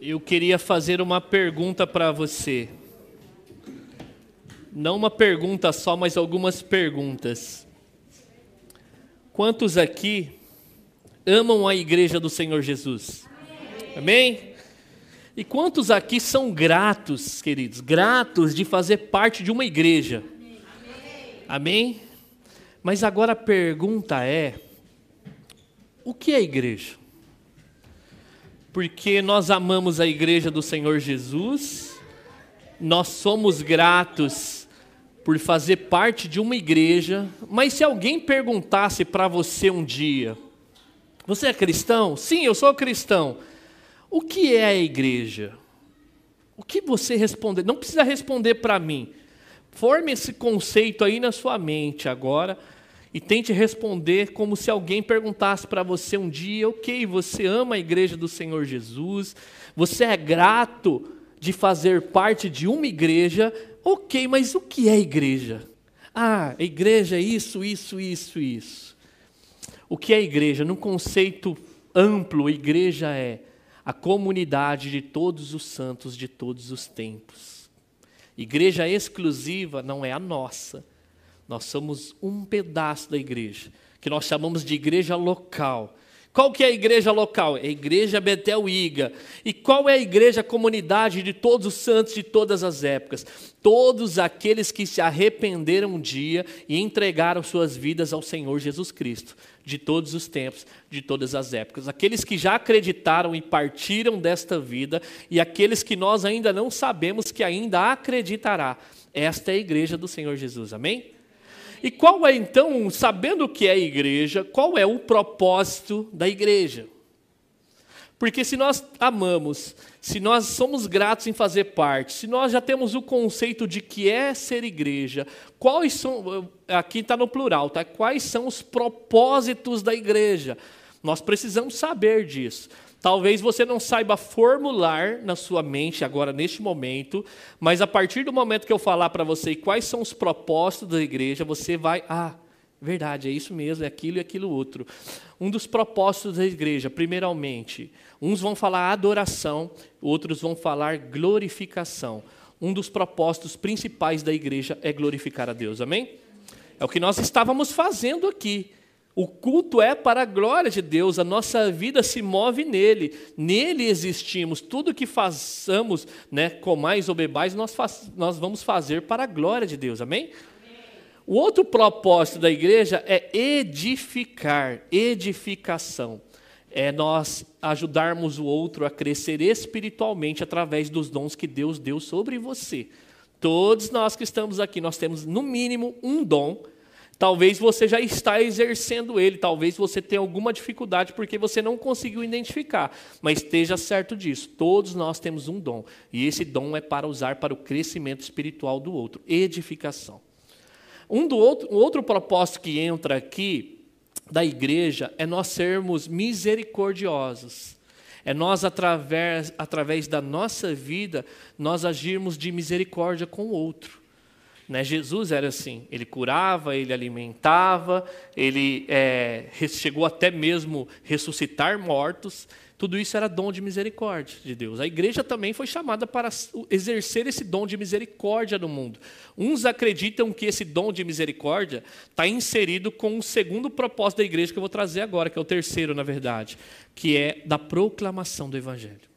Eu queria fazer uma pergunta para você. Não uma pergunta só, mas algumas perguntas. Quantos aqui amam a igreja do Senhor Jesus? Amém? E quantos aqui são gratos, queridos, gratos de fazer parte de uma igreja? Amém? Mas agora a pergunta é: o que é igreja? Porque nós amamos a igreja do Senhor Jesus, nós somos gratos por fazer parte de uma igreja, mas se alguém perguntasse para você um dia: Você é cristão? Sim, eu sou cristão. O que é a igreja? O que você responder? Não precisa responder para mim. Forme esse conceito aí na sua mente agora e tente responder como se alguém perguntasse para você um dia: ok, você ama a igreja do Senhor Jesus, você é grato de fazer parte de uma igreja, ok, mas o que é igreja? Ah, igreja é isso, isso, isso, isso. O que é igreja? Num conceito amplo, igreja é a comunidade de todos os santos de todos os tempos. Igreja exclusiva não é a nossa. Nós somos um pedaço da igreja, que nós chamamos de igreja local. Qual que é a igreja local? É a igreja Betel Iga. E qual é a igreja comunidade de todos os santos de todas as épocas? Todos aqueles que se arrependeram um dia e entregaram suas vidas ao Senhor Jesus Cristo, de todos os tempos, de todas as épocas. Aqueles que já acreditaram e partiram desta vida e aqueles que nós ainda não sabemos que ainda acreditará. Esta é a igreja do Senhor Jesus. Amém? E qual é então, sabendo o que é igreja, qual é o propósito da igreja? Porque se nós amamos, se nós somos gratos em fazer parte, se nós já temos o conceito de que é ser igreja, quais são, aqui está no plural, tá? quais são os propósitos da igreja? Nós precisamos saber disso. Talvez você não saiba formular na sua mente agora, neste momento, mas a partir do momento que eu falar para você quais são os propósitos da igreja, você vai, ah, verdade, é isso mesmo, é aquilo e aquilo outro. Um dos propósitos da igreja, primeiramente, uns vão falar adoração, outros vão falar glorificação. Um dos propósitos principais da igreja é glorificar a Deus, amém? É o que nós estávamos fazendo aqui. O culto é para a glória de Deus, a nossa vida se move nele, nele existimos. Tudo que façamos, né, comais ou bebais, nós, faz, nós vamos fazer para a glória de Deus, amém? amém? O outro propósito da igreja é edificar, edificação. É nós ajudarmos o outro a crescer espiritualmente através dos dons que Deus deu sobre você. Todos nós que estamos aqui, nós temos no mínimo um dom Talvez você já está exercendo ele, talvez você tenha alguma dificuldade porque você não conseguiu identificar, mas esteja certo disso. Todos nós temos um dom, e esse dom é para usar para o crescimento espiritual do outro, edificação. Um, do outro, um outro propósito que entra aqui da igreja é nós sermos misericordiosos. É nós, através, através da nossa vida, nós agirmos de misericórdia com o outro. Né? Jesus era assim, ele curava, ele alimentava, ele é, chegou até mesmo ressuscitar mortos. Tudo isso era dom de misericórdia de Deus. A igreja também foi chamada para exercer esse dom de misericórdia no mundo. Uns acreditam que esse dom de misericórdia está inserido com o segundo propósito da igreja que eu vou trazer agora, que é o terceiro, na verdade, que é da proclamação do Evangelho.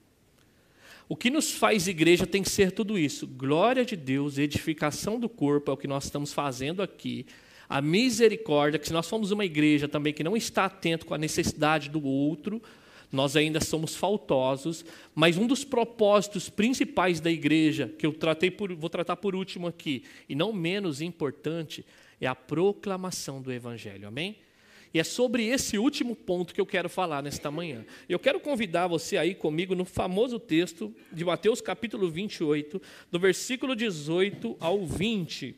O que nos faz igreja tem que ser tudo isso: glória de Deus, edificação do corpo, é o que nós estamos fazendo aqui. A misericórdia, que se nós formos uma igreja também que não está atento com a necessidade do outro, nós ainda somos faltosos, mas um dos propósitos principais da igreja, que eu tratei por, vou tratar por último aqui, e não menos importante, é a proclamação do Evangelho. Amém? E é sobre esse último ponto que eu quero falar nesta manhã. Eu quero convidar você aí comigo no famoso texto de Mateus capítulo 28, do versículo 18 ao 20.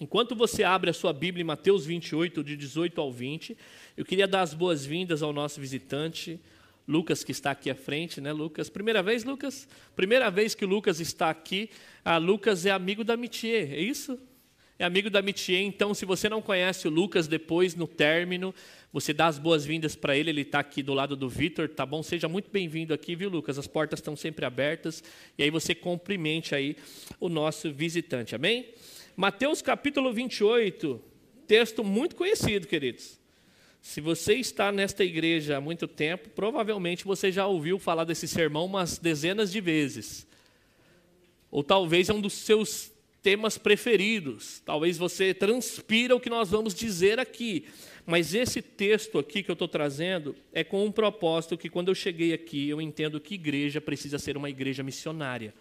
Enquanto você abre a sua Bíblia em Mateus 28, de 18 ao 20, eu queria dar as boas-vindas ao nosso visitante, Lucas, que está aqui à frente, né, Lucas? Primeira vez, Lucas? Primeira vez que o Lucas está aqui. Ah, Lucas é amigo da Mitier, é isso? É amigo da Mitier, então se você não conhece o Lucas, depois no término, você dá as boas-vindas para ele, ele está aqui do lado do Vitor, tá bom? Seja muito bem-vindo aqui, viu, Lucas? As portas estão sempre abertas, e aí você cumprimente aí o nosso visitante, amém? Mateus capítulo 28, texto muito conhecido, queridos. Se você está nesta igreja há muito tempo, provavelmente você já ouviu falar desse sermão umas dezenas de vezes. Ou talvez é um dos seus temas preferidos. Talvez você transpira o que nós vamos dizer aqui. Mas esse texto aqui que eu estou trazendo é com um propósito que, quando eu cheguei aqui, eu entendo que igreja precisa ser uma igreja missionária,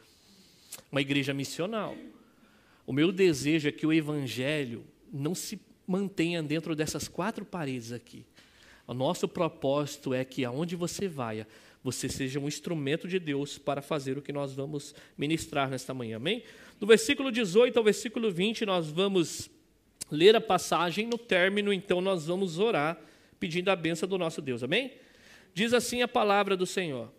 uma igreja missional. O meu desejo é que o evangelho não se mantenha dentro dessas quatro paredes aqui. O nosso propósito é que aonde você vai, você seja um instrumento de Deus para fazer o que nós vamos ministrar nesta manhã. Amém? Do versículo 18 ao versículo 20, nós vamos ler a passagem. No término, então, nós vamos orar pedindo a benção do nosso Deus. Amém? Diz assim a palavra do Senhor.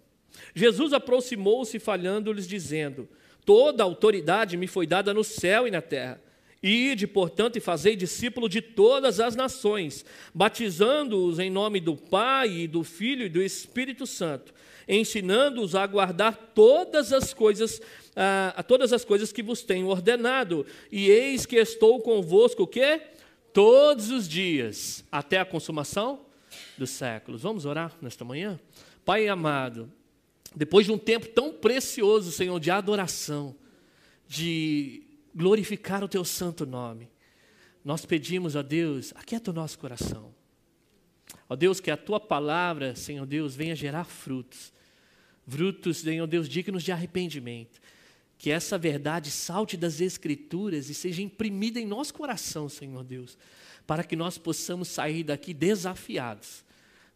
Jesus aproximou-se, falhando-lhes, dizendo: Toda autoridade me foi dada no céu e na terra. Ide, portanto, e fazei discípulo de todas as nações, batizando-os em nome do Pai, e do Filho e do Espírito Santo, ensinando-os a guardar todas as coisas, a, a, todas as coisas que vos tenho ordenado. E eis que estou convosco o quê? Todos os dias, até a consumação dos séculos. Vamos orar nesta manhã? Pai amado, depois de um tempo tão precioso, Senhor, de adoração, de glorificar o teu santo nome. Nós pedimos a Deus, aquieta o nosso coração. Ó Deus, que a tua palavra, Senhor Deus, venha gerar frutos. Frutos, Senhor Deus, dignos de arrependimento. Que essa verdade salte das Escrituras e seja imprimida em nosso coração, Senhor Deus, para que nós possamos sair daqui desafiados,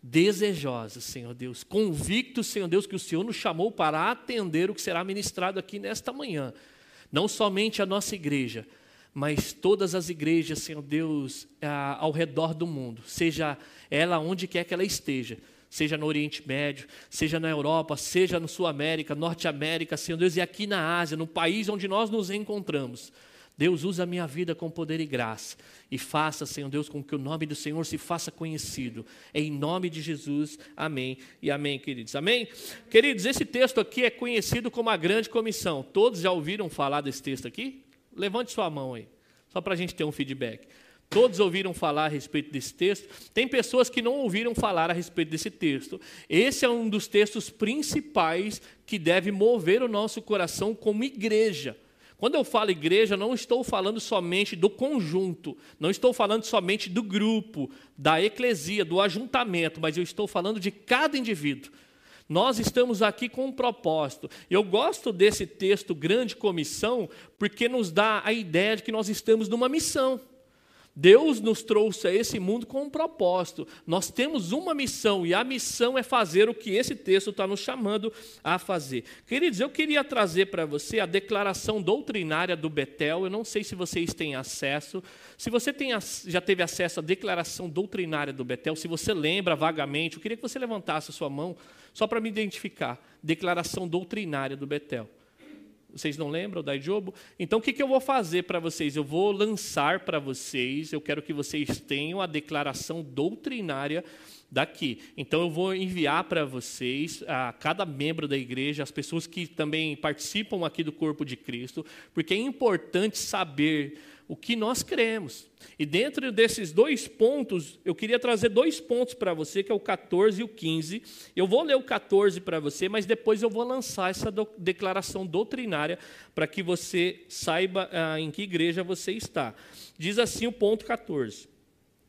desejosos, Senhor Deus, convictos, Senhor Deus, que o Senhor nos chamou para atender o que será ministrado aqui nesta manhã. Não somente a nossa igreja, mas todas as igrejas, Senhor Deus, ao redor do mundo, seja ela onde quer que ela esteja, seja no Oriente Médio, seja na Europa, seja na Sul América, Norte América, Senhor Deus, e aqui na Ásia, no país onde nós nos encontramos. Deus usa a minha vida com poder e graça e faça, Senhor Deus, com que o nome do Senhor se faça conhecido. Em nome de Jesus, amém e amém, queridos. Amém? Queridos, esse texto aqui é conhecido como a grande comissão. Todos já ouviram falar desse texto aqui? Levante sua mão aí, só para a gente ter um feedback. Todos ouviram falar a respeito desse texto. Tem pessoas que não ouviram falar a respeito desse texto. Esse é um dos textos principais que deve mover o nosso coração como igreja. Quando eu falo igreja, não estou falando somente do conjunto, não estou falando somente do grupo, da eclesia, do ajuntamento, mas eu estou falando de cada indivíduo. Nós estamos aqui com um propósito. Eu gosto desse texto, Grande Comissão, porque nos dá a ideia de que nós estamos numa missão. Deus nos trouxe a esse mundo com um propósito. Nós temos uma missão e a missão é fazer o que esse texto está nos chamando a fazer. Queridos, eu queria trazer para você a declaração doutrinária do Betel. Eu não sei se vocês têm acesso. Se você tem, já teve acesso à declaração doutrinária do Betel, se você lembra vagamente, eu queria que você levantasse a sua mão só para me identificar. Declaração doutrinária do Betel. Vocês não lembram da Idiobo? Então, o que, que eu vou fazer para vocês? Eu vou lançar para vocês, eu quero que vocês tenham a declaração doutrinária daqui. Então, eu vou enviar para vocês, a cada membro da igreja, as pessoas que também participam aqui do corpo de Cristo, porque é importante saber o que nós cremos. E dentro desses dois pontos, eu queria trazer dois pontos para você, que é o 14 e o 15. Eu vou ler o 14 para você, mas depois eu vou lançar essa do, declaração doutrinária para que você saiba ah, em que igreja você está. Diz assim o ponto 14.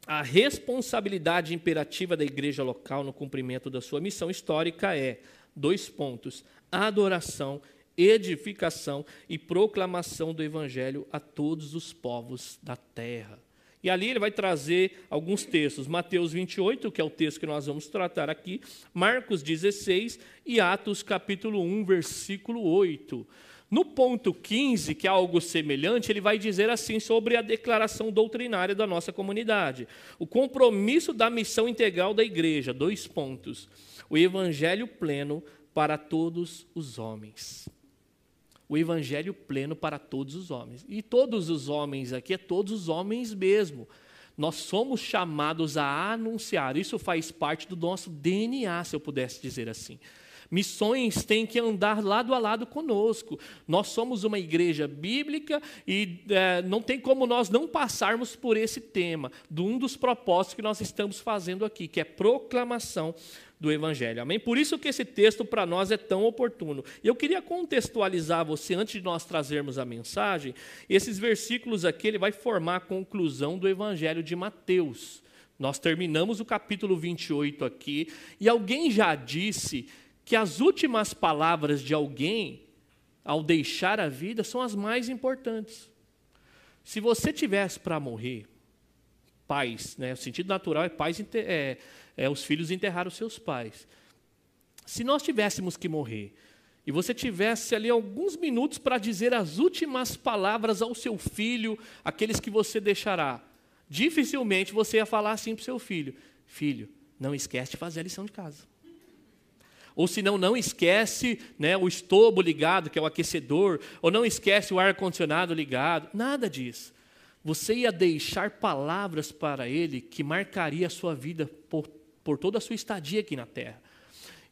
A responsabilidade imperativa da igreja local no cumprimento da sua missão histórica é, dois pontos, adoração edificação e proclamação do evangelho a todos os povos da terra. E ali ele vai trazer alguns textos, Mateus 28, que é o texto que nós vamos tratar aqui, Marcos 16 e Atos capítulo 1, versículo 8. No ponto 15, que é algo semelhante, ele vai dizer assim sobre a declaração doutrinária da nossa comunidade. O compromisso da missão integral da igreja, dois pontos. O evangelho pleno para todos os homens. O evangelho pleno para todos os homens. E todos os homens aqui é todos os homens mesmo. Nós somos chamados a anunciar. Isso faz parte do nosso DNA, se eu pudesse dizer assim. Missões têm que andar lado a lado conosco. Nós somos uma igreja bíblica e é, não tem como nós não passarmos por esse tema, de um dos propósitos que nós estamos fazendo aqui, que é proclamação do Evangelho. Amém? Por isso que esse texto para nós é tão oportuno. Eu queria contextualizar você, antes de nós trazermos a mensagem, esses versículos aqui, ele vai formar a conclusão do Evangelho de Mateus. Nós terminamos o capítulo 28 aqui, e alguém já disse que as últimas palavras de alguém, ao deixar a vida, são as mais importantes. Se você tivesse para morrer, pais, né, o sentido natural é pais é, é, os filhos enterrar os seus pais. Se nós tivéssemos que morrer e você tivesse ali alguns minutos para dizer as últimas palavras ao seu filho, aqueles que você deixará, dificilmente você ia falar assim para o seu filho: Filho, não esquece de fazer a lição de casa. Ou se não, não esquece né, o estobo ligado, que é o aquecedor, ou não esquece o ar-condicionado ligado. Nada disso. Você ia deixar palavras para ele que marcaria a sua vida por, por toda a sua estadia aqui na Terra.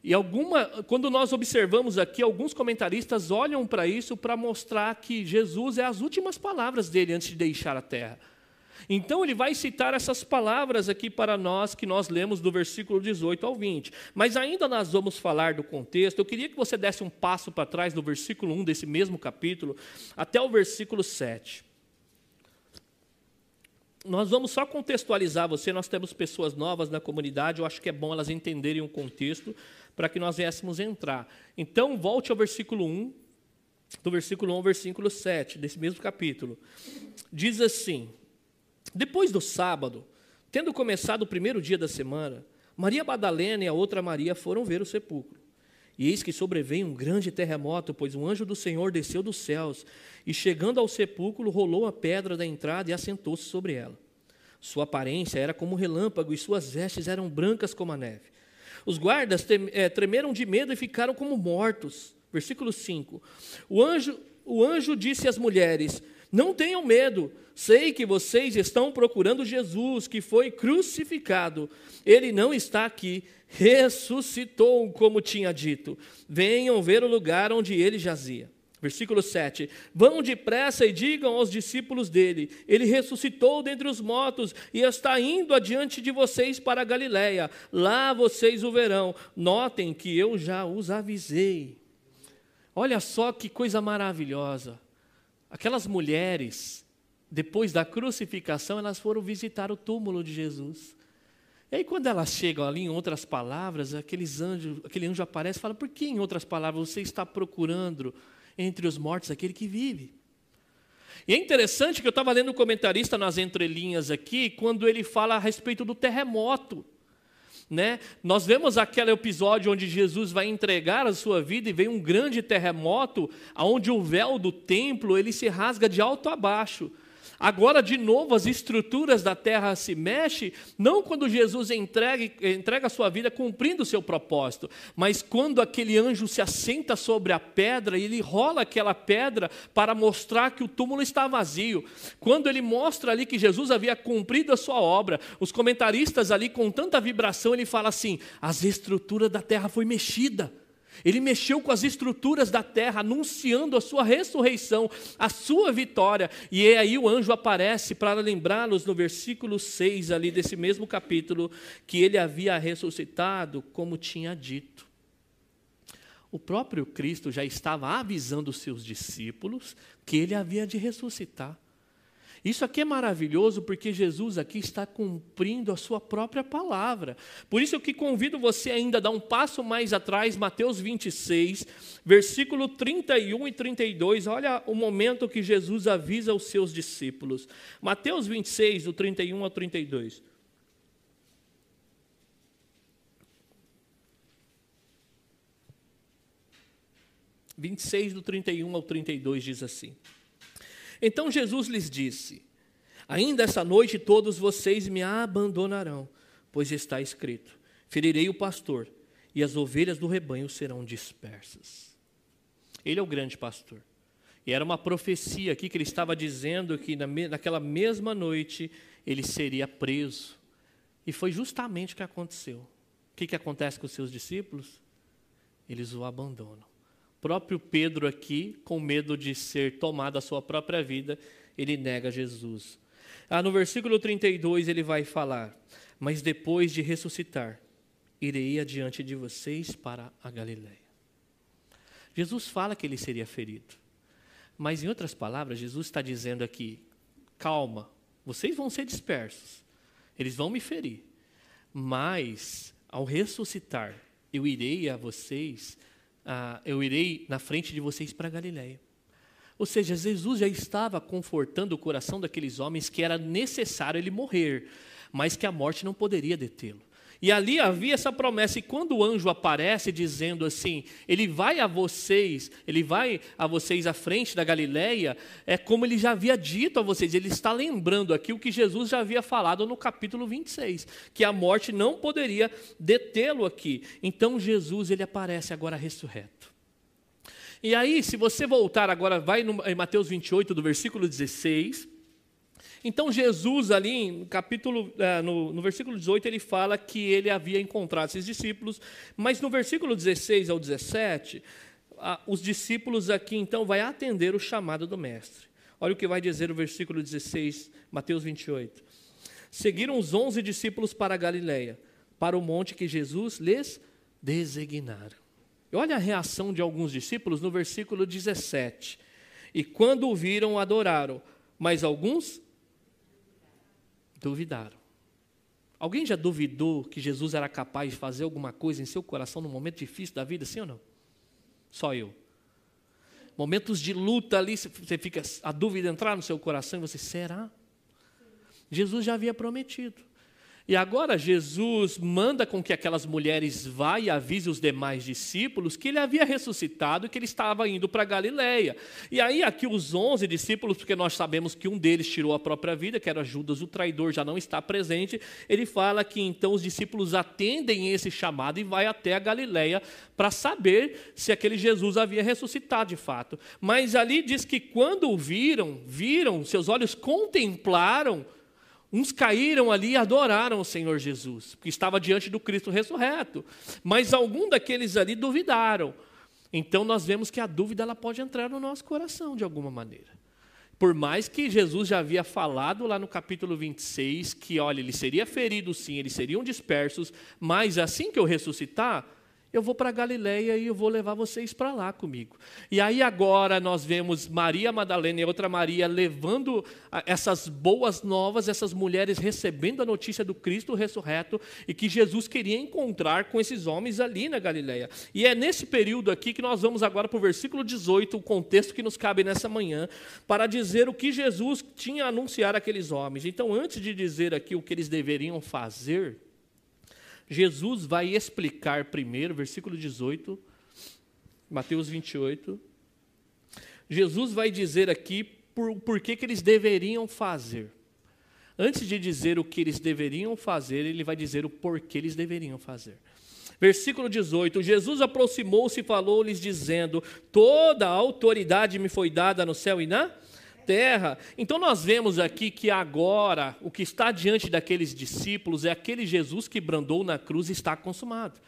E alguma, quando nós observamos aqui, alguns comentaristas olham para isso para mostrar que Jesus é as últimas palavras dele antes de deixar a terra. Então ele vai citar essas palavras aqui para nós que nós lemos do versículo 18 ao 20. Mas ainda nós vamos falar do contexto. Eu queria que você desse um passo para trás do versículo 1 desse mesmo capítulo até o versículo 7. Nós vamos só contextualizar você, nós temos pessoas novas na comunidade, eu acho que é bom elas entenderem o contexto para que nós viéssemos entrar. Então, volte ao versículo 1, do versículo 1 ao versículo 7, desse mesmo capítulo. Diz assim: depois do sábado, tendo começado o primeiro dia da semana, Maria Madalena e a outra Maria foram ver o sepulcro. E eis que sobreveio um grande terremoto, pois um anjo do Senhor desceu dos céus e, chegando ao sepulcro, rolou a pedra da entrada e assentou-se sobre ela. Sua aparência era como relâmpago e suas vestes eram brancas como a neve. Os guardas eh, tremeram de medo e ficaram como mortos. Versículo 5. O anjo, o anjo disse às mulheres: Não tenham medo. Sei que vocês estão procurando Jesus, que foi crucificado. Ele não está aqui, ressuscitou, como tinha dito. Venham ver o lugar onde ele jazia. Versículo 7: Vão depressa e digam aos discípulos dele: Ele ressuscitou dentre os mortos e está indo adiante de vocês para Galiléia. Lá vocês o verão. Notem que eu já os avisei. Olha só que coisa maravilhosa. Aquelas mulheres depois da crucificação, elas foram visitar o túmulo de Jesus. E aí, quando elas chegam ali, em outras palavras, aqueles anjos, aquele anjo aparece e fala: Por que, em outras palavras, você está procurando entre os mortos aquele que vive? E é interessante que eu estava lendo o comentarista nas entrelinhas aqui, quando ele fala a respeito do terremoto. Né? Nós vemos aquele episódio onde Jesus vai entregar a sua vida e vem um grande terremoto, onde o véu do templo ele se rasga de alto a baixo. Agora, de novo, as estruturas da terra se mexem, não quando Jesus entrega, entrega a sua vida cumprindo o seu propósito, mas quando aquele anjo se assenta sobre a pedra e ele rola aquela pedra para mostrar que o túmulo está vazio. Quando ele mostra ali que Jesus havia cumprido a sua obra, os comentaristas ali com tanta vibração, ele fala assim: as estruturas da terra foi mexida. Ele mexeu com as estruturas da terra, anunciando a sua ressurreição, a sua vitória. E é aí o anjo aparece para lembrá-los no versículo 6 ali desse mesmo capítulo que ele havia ressuscitado, como tinha dito. O próprio Cristo já estava avisando os seus discípulos que ele havia de ressuscitar. Isso aqui é maravilhoso porque Jesus aqui está cumprindo a sua própria palavra. Por isso eu que convido você ainda a dar um passo mais atrás, Mateus 26, versículo 31 e 32. Olha o momento que Jesus avisa os seus discípulos. Mateus 26, do 31 ao 32. Vinte e seis do 31 ao 32 diz assim. Então Jesus lhes disse: Ainda esta noite todos vocês me abandonarão, pois está escrito: Ferirei o pastor, e as ovelhas do rebanho serão dispersas. Ele é o grande pastor. E era uma profecia aqui que ele estava dizendo que naquela mesma noite ele seria preso. E foi justamente o que aconteceu. O que, que acontece com os seus discípulos? Eles o abandonam. Próprio Pedro aqui, com medo de ser tomado a sua própria vida, ele nega Jesus. Ah, no versículo 32 ele vai falar: Mas depois de ressuscitar, irei adiante de vocês para a Galiléia. Jesus fala que ele seria ferido. Mas, em outras palavras, Jesus está dizendo aqui: calma, vocês vão ser dispersos, eles vão me ferir, mas, ao ressuscitar, eu irei a vocês, ah, eu irei na frente de vocês para Galiléia. Ou seja, Jesus já estava confortando o coração daqueles homens que era necessário ele morrer, mas que a morte não poderia detê-lo. E ali havia essa promessa, e quando o anjo aparece dizendo assim, ele vai a vocês, ele vai a vocês à frente da Galileia, é como ele já havia dito a vocês, ele está lembrando aqui o que Jesus já havia falado no capítulo 26, que a morte não poderia detê-lo aqui. Então Jesus, ele aparece agora ressurreto. E aí, se você voltar agora, vai no, em Mateus 28, do versículo 16, então Jesus ali, no capítulo, eh, no, no, versículo 18, ele fala que ele havia encontrado esses discípulos, mas no versículo 16 ao 17, os discípulos aqui então vai atender o chamado do mestre. Olha o que vai dizer o versículo 16, Mateus 28. Seguiram os onze discípulos para a Galiléia, para o monte que Jesus lhes designara. E olha a reação de alguns discípulos no versículo 17. E quando o viram, adoraram, mas alguns duvidaram. Alguém já duvidou que Jesus era capaz de fazer alguma coisa em seu coração num momento difícil da vida, sim ou não? Só eu. Momentos de luta ali, você fica a dúvida entrar no seu coração e você, será? Jesus já havia prometido. E agora Jesus manda com que aquelas mulheres vá e avise os demais discípulos que ele havia ressuscitado e que ele estava indo para Galiléia. E aí aqui os onze discípulos, porque nós sabemos que um deles tirou a própria vida, que era Judas o traidor, já não está presente, ele fala que então os discípulos atendem esse chamado e vai até a Galiléia para saber se aquele Jesus havia ressuscitado de fato. Mas ali diz que quando o viram, viram, seus olhos contemplaram Uns caíram ali e adoraram o Senhor Jesus, que estava diante do Cristo ressurreto. Mas algum daqueles ali duvidaram. Então nós vemos que a dúvida ela pode entrar no nosso coração de alguma maneira. Por mais que Jesus já havia falado lá no capítulo 26 que, olha, ele seria ferido sim, eles seriam dispersos, mas assim que eu ressuscitar, eu vou para Galiléia e eu vou levar vocês para lá comigo. E aí agora nós vemos Maria Madalena e outra Maria levando essas boas novas, essas mulheres recebendo a notícia do Cristo ressurreto e que Jesus queria encontrar com esses homens ali na Galiléia. E é nesse período aqui que nós vamos agora para o versículo 18, o contexto que nos cabe nessa manhã, para dizer o que Jesus tinha a anunciar àqueles homens. Então, antes de dizer aqui o que eles deveriam fazer, Jesus vai explicar primeiro, versículo 18, Mateus 28. Jesus vai dizer aqui por, por que, que eles deveriam fazer. Antes de dizer o que eles deveriam fazer, ele vai dizer o porquê eles deveriam fazer. Versículo 18: Jesus aproximou-se e falou-lhes, dizendo: Toda a autoridade me foi dada no céu e na terra. Então nós vemos aqui que agora o que está diante daqueles discípulos é aquele Jesus que brandou na cruz e está consumado.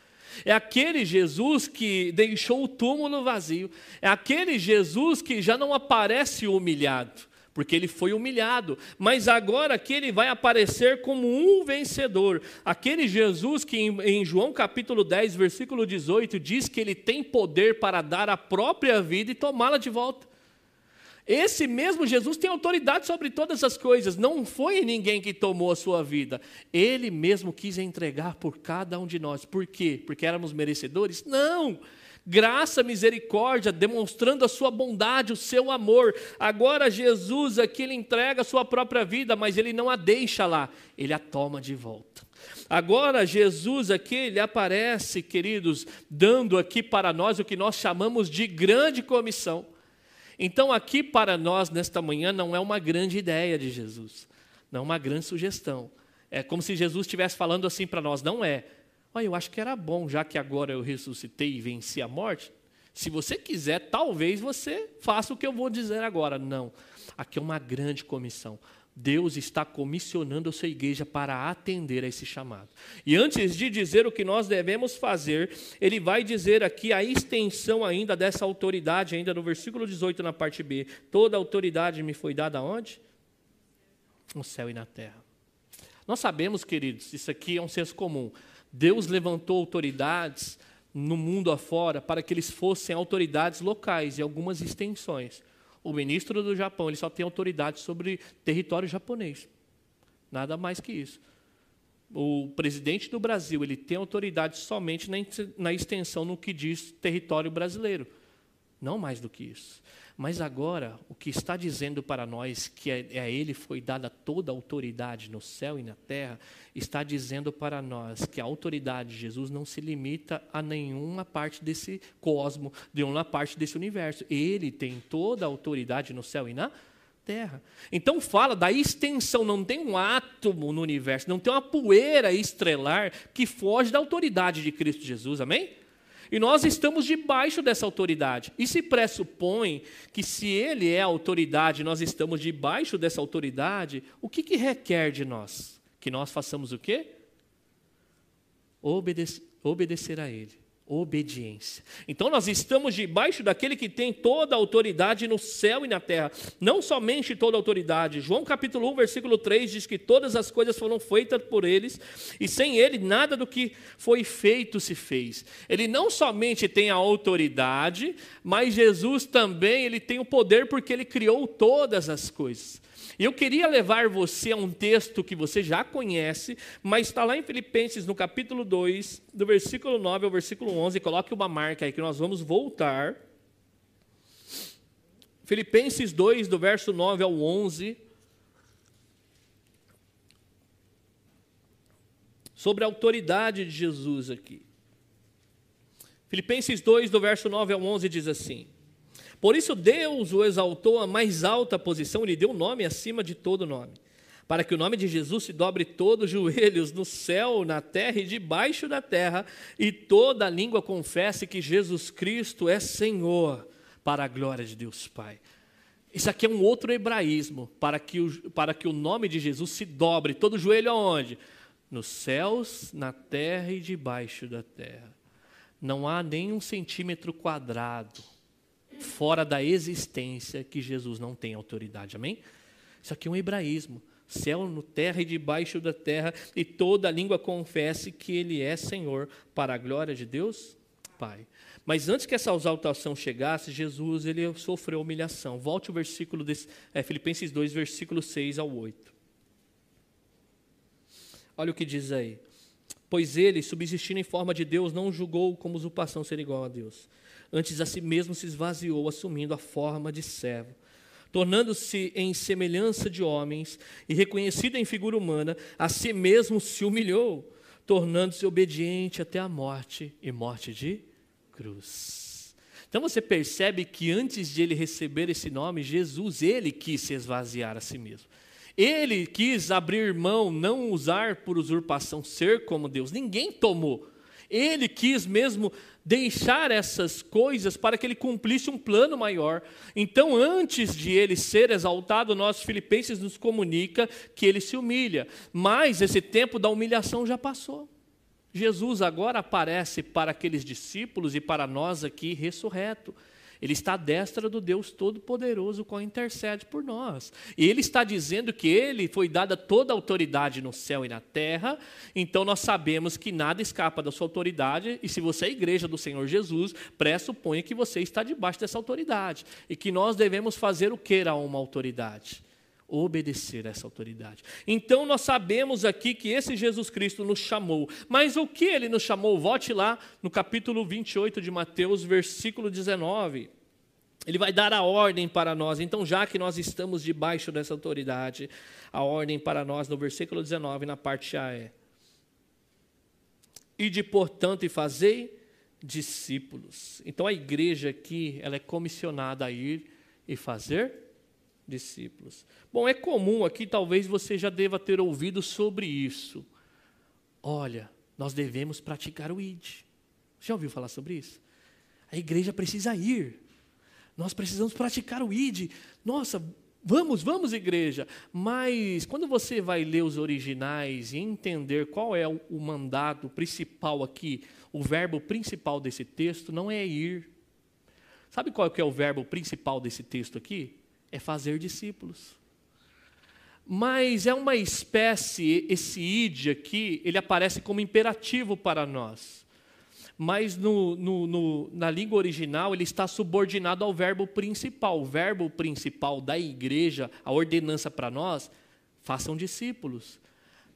É aquele Jesus que deixou o túmulo vazio. É aquele Jesus que já não aparece humilhado, porque ele foi humilhado, mas agora que ele vai aparecer como um vencedor. Aquele Jesus que em, João capítulo 10, versículo 18, diz que ele tem poder para dar a própria vida e tomá-la de volta. Esse mesmo Jesus tem autoridade sobre todas as coisas. Não foi ninguém que tomou a sua vida. Ele mesmo quis entregar por cada um de nós. Por quê? Porque éramos merecedores? Não. Graça, misericórdia, demonstrando a sua bondade, o seu amor. Agora Jesus aqui ele entrega a sua própria vida, mas ele não a deixa lá, ele a toma de volta. Agora Jesus aqui ele aparece, queridos, dando aqui para nós o que nós chamamos de grande comissão. Então, aqui para nós, nesta manhã, não é uma grande ideia de Jesus, não é uma grande sugestão. É como se Jesus estivesse falando assim para nós: não é, olha, eu acho que era bom, já que agora eu ressuscitei e venci a morte, Se você quiser, talvez você faça o que eu vou dizer agora. Não. Aqui é uma grande comissão. Deus está comissionando a sua igreja para atender a esse chamado. E antes de dizer o que nós devemos fazer, ele vai dizer aqui a extensão ainda dessa autoridade, ainda no versículo 18, na parte B. Toda autoridade me foi dada onde? No céu e na terra. Nós sabemos, queridos, isso aqui é um senso comum. Deus levantou autoridades no mundo afora para que eles fossem autoridades locais e algumas extensões. O ministro do Japão ele só tem autoridade sobre território japonês. Nada mais que isso. O presidente do Brasil ele tem autoridade somente na extensão no que diz território brasileiro. Não mais do que isso. Mas agora, o que está dizendo para nós que a, a Ele foi dada toda a autoridade no céu e na terra, está dizendo para nós que a autoridade de Jesus não se limita a nenhuma parte desse cosmo, de nenhuma parte desse universo. Ele tem toda a autoridade no céu e na terra. Então fala da extensão, não tem um átomo no universo, não tem uma poeira estrelar que foge da autoridade de Cristo Jesus, amém? E nós estamos debaixo dessa autoridade. E se pressupõe que se ele é a autoridade, nós estamos debaixo dessa autoridade, o que, que requer de nós? Que nós façamos o quê? Obedecer, obedecer a ele obediência. Então nós estamos debaixo daquele que tem toda a autoridade no céu e na terra. Não somente toda a autoridade. João capítulo 1, versículo 3 diz que todas as coisas foram feitas por eles e sem ele nada do que foi feito se fez. Ele não somente tem a autoridade, mas Jesus também ele tem o poder porque ele criou todas as coisas. E eu queria levar você a um texto que você já conhece, mas está lá em Filipenses, no capítulo 2, do versículo 9 ao versículo 11. Coloque uma marca aí que nós vamos voltar. Filipenses 2, do verso 9 ao 11. Sobre a autoridade de Jesus aqui. Filipenses 2, do verso 9 ao 11, diz assim: por isso Deus o exaltou à mais alta posição, lhe deu um nome acima de todo nome, para que o nome de Jesus se dobre todos os joelhos no céu, na terra e debaixo da terra, e toda língua confesse que Jesus Cristo é Senhor, para a glória de Deus Pai. Isso aqui é um outro hebraísmo, para que o, para que o nome de Jesus se dobre, todo joelho aonde? Nos céus, na terra e debaixo da terra. Não há nem um centímetro quadrado fora da existência que Jesus não tem autoridade. Amém? Isso aqui é um hebraísmo. Céu no terra e debaixo da terra, e toda língua confesse que Ele é Senhor, para a glória de Deus Pai. Mas antes que essa exaltação chegasse, Jesus ele sofreu humilhação. Volte o versículo de é, Filipenses 2, versículo 6 ao 8. Olha o que diz aí. Pois ele, subsistindo em forma de Deus, não julgou como usurpação ser igual a Deus antes a si mesmo se esvaziou, assumindo a forma de servo. Tornando-se em semelhança de homens e reconhecido em figura humana, a si mesmo se humilhou, tornando-se obediente até a morte e morte de cruz. Então você percebe que antes de ele receber esse nome, Jesus, ele quis se esvaziar a si mesmo. Ele quis abrir mão, não usar por usurpação ser como Deus. Ninguém tomou. Ele quis mesmo deixar essas coisas para que ele cumprisse um plano maior. Então, antes de ele ser exaltado, nós filipenses nos comunica que ele se humilha. Mas esse tempo da humilhação já passou. Jesus agora aparece para aqueles discípulos e para nós aqui ressurreto. Ele está à destra do Deus Todo-Poderoso, qual intercede por nós. E ele está dizendo que ele foi dada toda a autoridade no céu e na terra, então nós sabemos que nada escapa da sua autoridade, e se você é igreja do Senhor Jesus, pressupõe que você está debaixo dessa autoridade, e que nós devemos fazer o que a uma autoridade obedecer a essa autoridade. Então nós sabemos aqui que esse Jesus Cristo nos chamou. Mas o que ele nos chamou? Volte lá no capítulo 28 de Mateus, versículo 19. Ele vai dar a ordem para nós. Então, já que nós estamos debaixo dessa autoridade, a ordem para nós no versículo 19, na parte A é: Ide, portanto, e fazei discípulos. Então, a igreja aqui, ela é comissionada a ir e fazer discípulos. Bom, é comum aqui, talvez você já deva ter ouvido sobre isso. Olha, nós devemos praticar o ID. Já ouviu falar sobre isso? A igreja precisa ir. Nós precisamos praticar o ID. Nossa, vamos, vamos, igreja. Mas quando você vai ler os originais e entender qual é o, o mandato principal aqui, o verbo principal desse texto não é ir. Sabe qual é o verbo principal desse texto aqui? É fazer discípulos. Mas é uma espécie, esse id aqui, ele aparece como imperativo para nós. Mas no, no, no, na língua original ele está subordinado ao verbo principal. O verbo principal da igreja, a ordenança para nós, façam discípulos.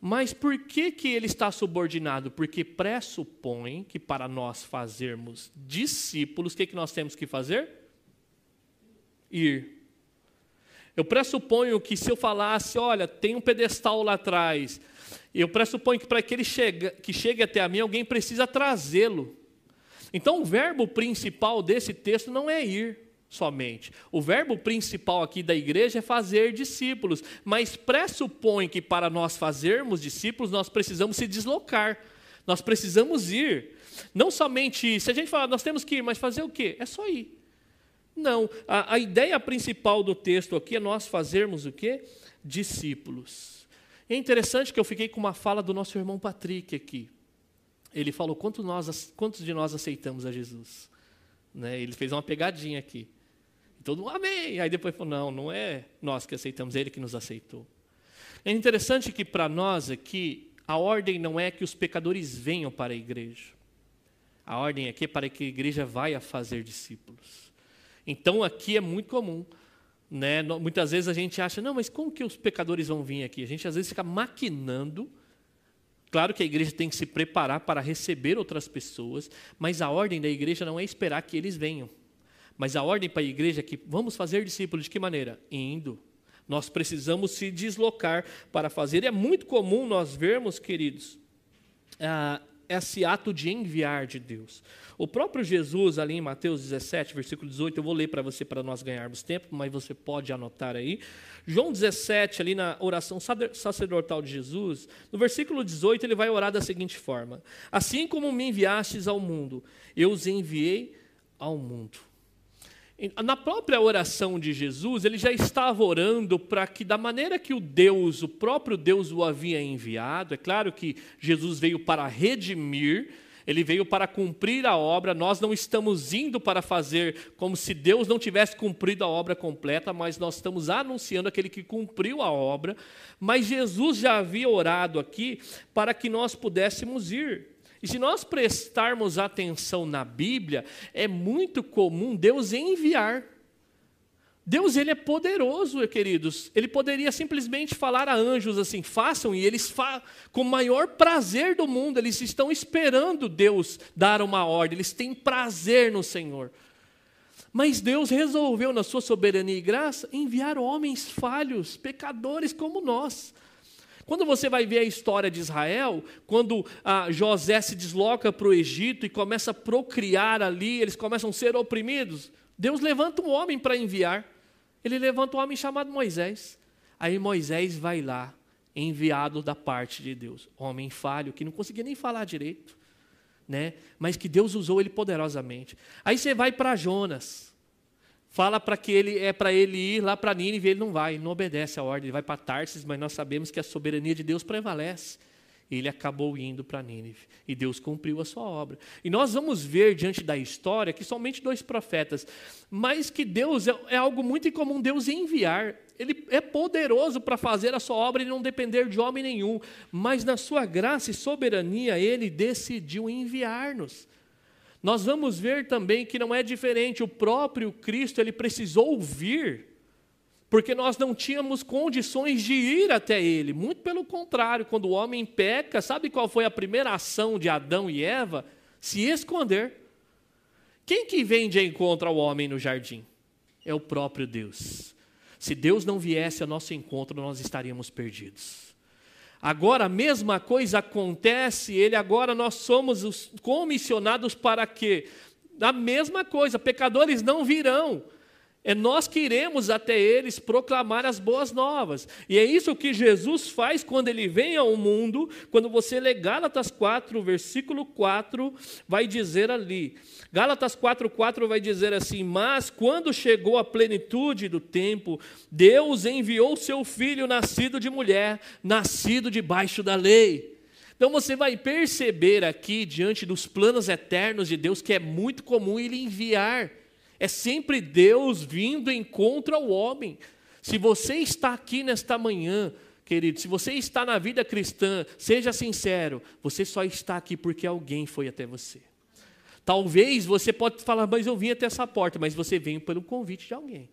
Mas por que, que ele está subordinado? Porque pressupõe que para nós fazermos discípulos, o que, que nós temos que fazer? Ir. Eu pressuponho que se eu falasse, olha, tem um pedestal lá atrás, eu pressuponho que para que ele chegue, que chegue até a mim, alguém precisa trazê-lo. Então, o verbo principal desse texto não é ir somente. O verbo principal aqui da igreja é fazer discípulos, mas pressupõe que para nós fazermos discípulos, nós precisamos se deslocar, nós precisamos ir. Não somente, se a gente falar, nós temos que ir, mas fazer o quê? É só ir. Não, a, a ideia principal do texto aqui é nós fazermos o quê? Discípulos. É interessante que eu fiquei com uma fala do nosso irmão Patrick aqui. Ele falou, quanto nós, quantos de nós aceitamos a Jesus? Né? Ele fez uma pegadinha aqui. Todo mundo, amém. Aí depois falou, não, não é nós que aceitamos, é Ele que nos aceitou. É interessante que para nós aqui, a ordem não é que os pecadores venham para a igreja. A ordem aqui é para que a igreja vá a fazer discípulos. Então aqui é muito comum. Né? Muitas vezes a gente acha, não, mas como que os pecadores vão vir aqui? A gente às vezes fica maquinando. Claro que a igreja tem que se preparar para receber outras pessoas, mas a ordem da igreja não é esperar que eles venham. Mas a ordem para a igreja é que vamos fazer discípulos de que maneira? Indo. Nós precisamos se deslocar para fazer. E é muito comum nós vermos, queridos, ah, esse ato de enviar de Deus. O próprio Jesus, ali em Mateus 17, versículo 18, eu vou ler para você para nós ganharmos tempo, mas você pode anotar aí. João 17, ali na oração sacerdotal de Jesus, no versículo 18, ele vai orar da seguinte forma: Assim como me enviastes ao mundo, eu os enviei ao mundo. Na própria oração de Jesus, ele já estava orando para que, da maneira que o Deus, o próprio Deus, o havia enviado, é claro que Jesus veio para redimir, ele veio para cumprir a obra, nós não estamos indo para fazer como se Deus não tivesse cumprido a obra completa, mas nós estamos anunciando aquele que cumpriu a obra. Mas Jesus já havia orado aqui para que nós pudéssemos ir. E se nós prestarmos atenção na Bíblia, é muito comum Deus enviar. Deus ele é poderoso, queridos. Ele poderia simplesmente falar a anjos assim: façam, e eles fa com o maior prazer do mundo, eles estão esperando Deus dar uma ordem, eles têm prazer no Senhor. Mas Deus resolveu, na sua soberania e graça, enviar homens falhos, pecadores como nós. Quando você vai ver a história de Israel, quando ah, José se desloca para o Egito e começa a procriar ali, eles começam a ser oprimidos, Deus levanta um homem para enviar. Ele levanta um homem chamado Moisés. Aí Moisés vai lá, enviado da parte de Deus. Homem falho, que não conseguia nem falar direito, né? mas que Deus usou ele poderosamente. Aí você vai para Jonas fala para que ele é para ele ir lá para Nínive, ele não vai, ele não obedece a ordem, ele vai para Tarsis, mas nós sabemos que a soberania de Deus prevalece. Ele acabou indo para Nínive e Deus cumpriu a sua obra. E nós vamos ver diante da história que somente dois profetas, mas que Deus é, é algo muito incomum Deus enviar. Ele é poderoso para fazer a sua obra e não depender de homem nenhum, mas na sua graça e soberania ele decidiu enviar-nos. Nós vamos ver também que não é diferente, o próprio Cristo, ele precisou vir, porque nós não tínhamos condições de ir até ele. Muito pelo contrário, quando o homem peca, sabe qual foi a primeira ação de Adão e Eva? Se esconder. Quem que vem de encontro ao homem no jardim? É o próprio Deus. Se Deus não viesse ao nosso encontro, nós estaríamos perdidos. Agora a mesma coisa acontece, ele agora nós somos os comissionados para quê? A mesma coisa, pecadores não virão. É nós que iremos até eles proclamar as boas novas. E é isso que Jesus faz quando ele vem ao mundo. Quando você lê Gálatas 4, versículo 4, vai dizer ali. Gálatas 4, 4 vai dizer assim: Mas quando chegou a plenitude do tempo, Deus enviou seu filho nascido de mulher, nascido debaixo da lei. Então você vai perceber aqui, diante dos planos eternos de Deus, que é muito comum ele enviar é sempre Deus vindo em contra ao homem. Se você está aqui nesta manhã, querido, se você está na vida cristã, seja sincero, você só está aqui porque alguém foi até você. Talvez você pode falar, mas eu vim até essa porta, mas você veio pelo convite de alguém.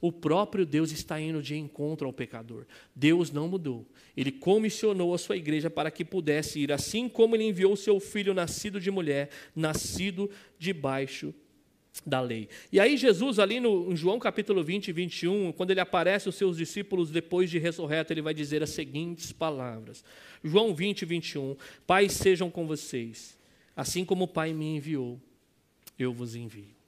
O próprio Deus está indo de encontro ao pecador. Deus não mudou. Ele comissionou a sua igreja para que pudesse ir, assim como ele enviou seu filho nascido de mulher, nascido debaixo da lei. E aí Jesus ali no João capítulo 20 e 21, quando ele aparece aos seus discípulos depois de ressurreto, ele vai dizer as seguintes palavras. João 20 e 21, Pai sejam com vocês, assim como o Pai me enviou, eu vos envio.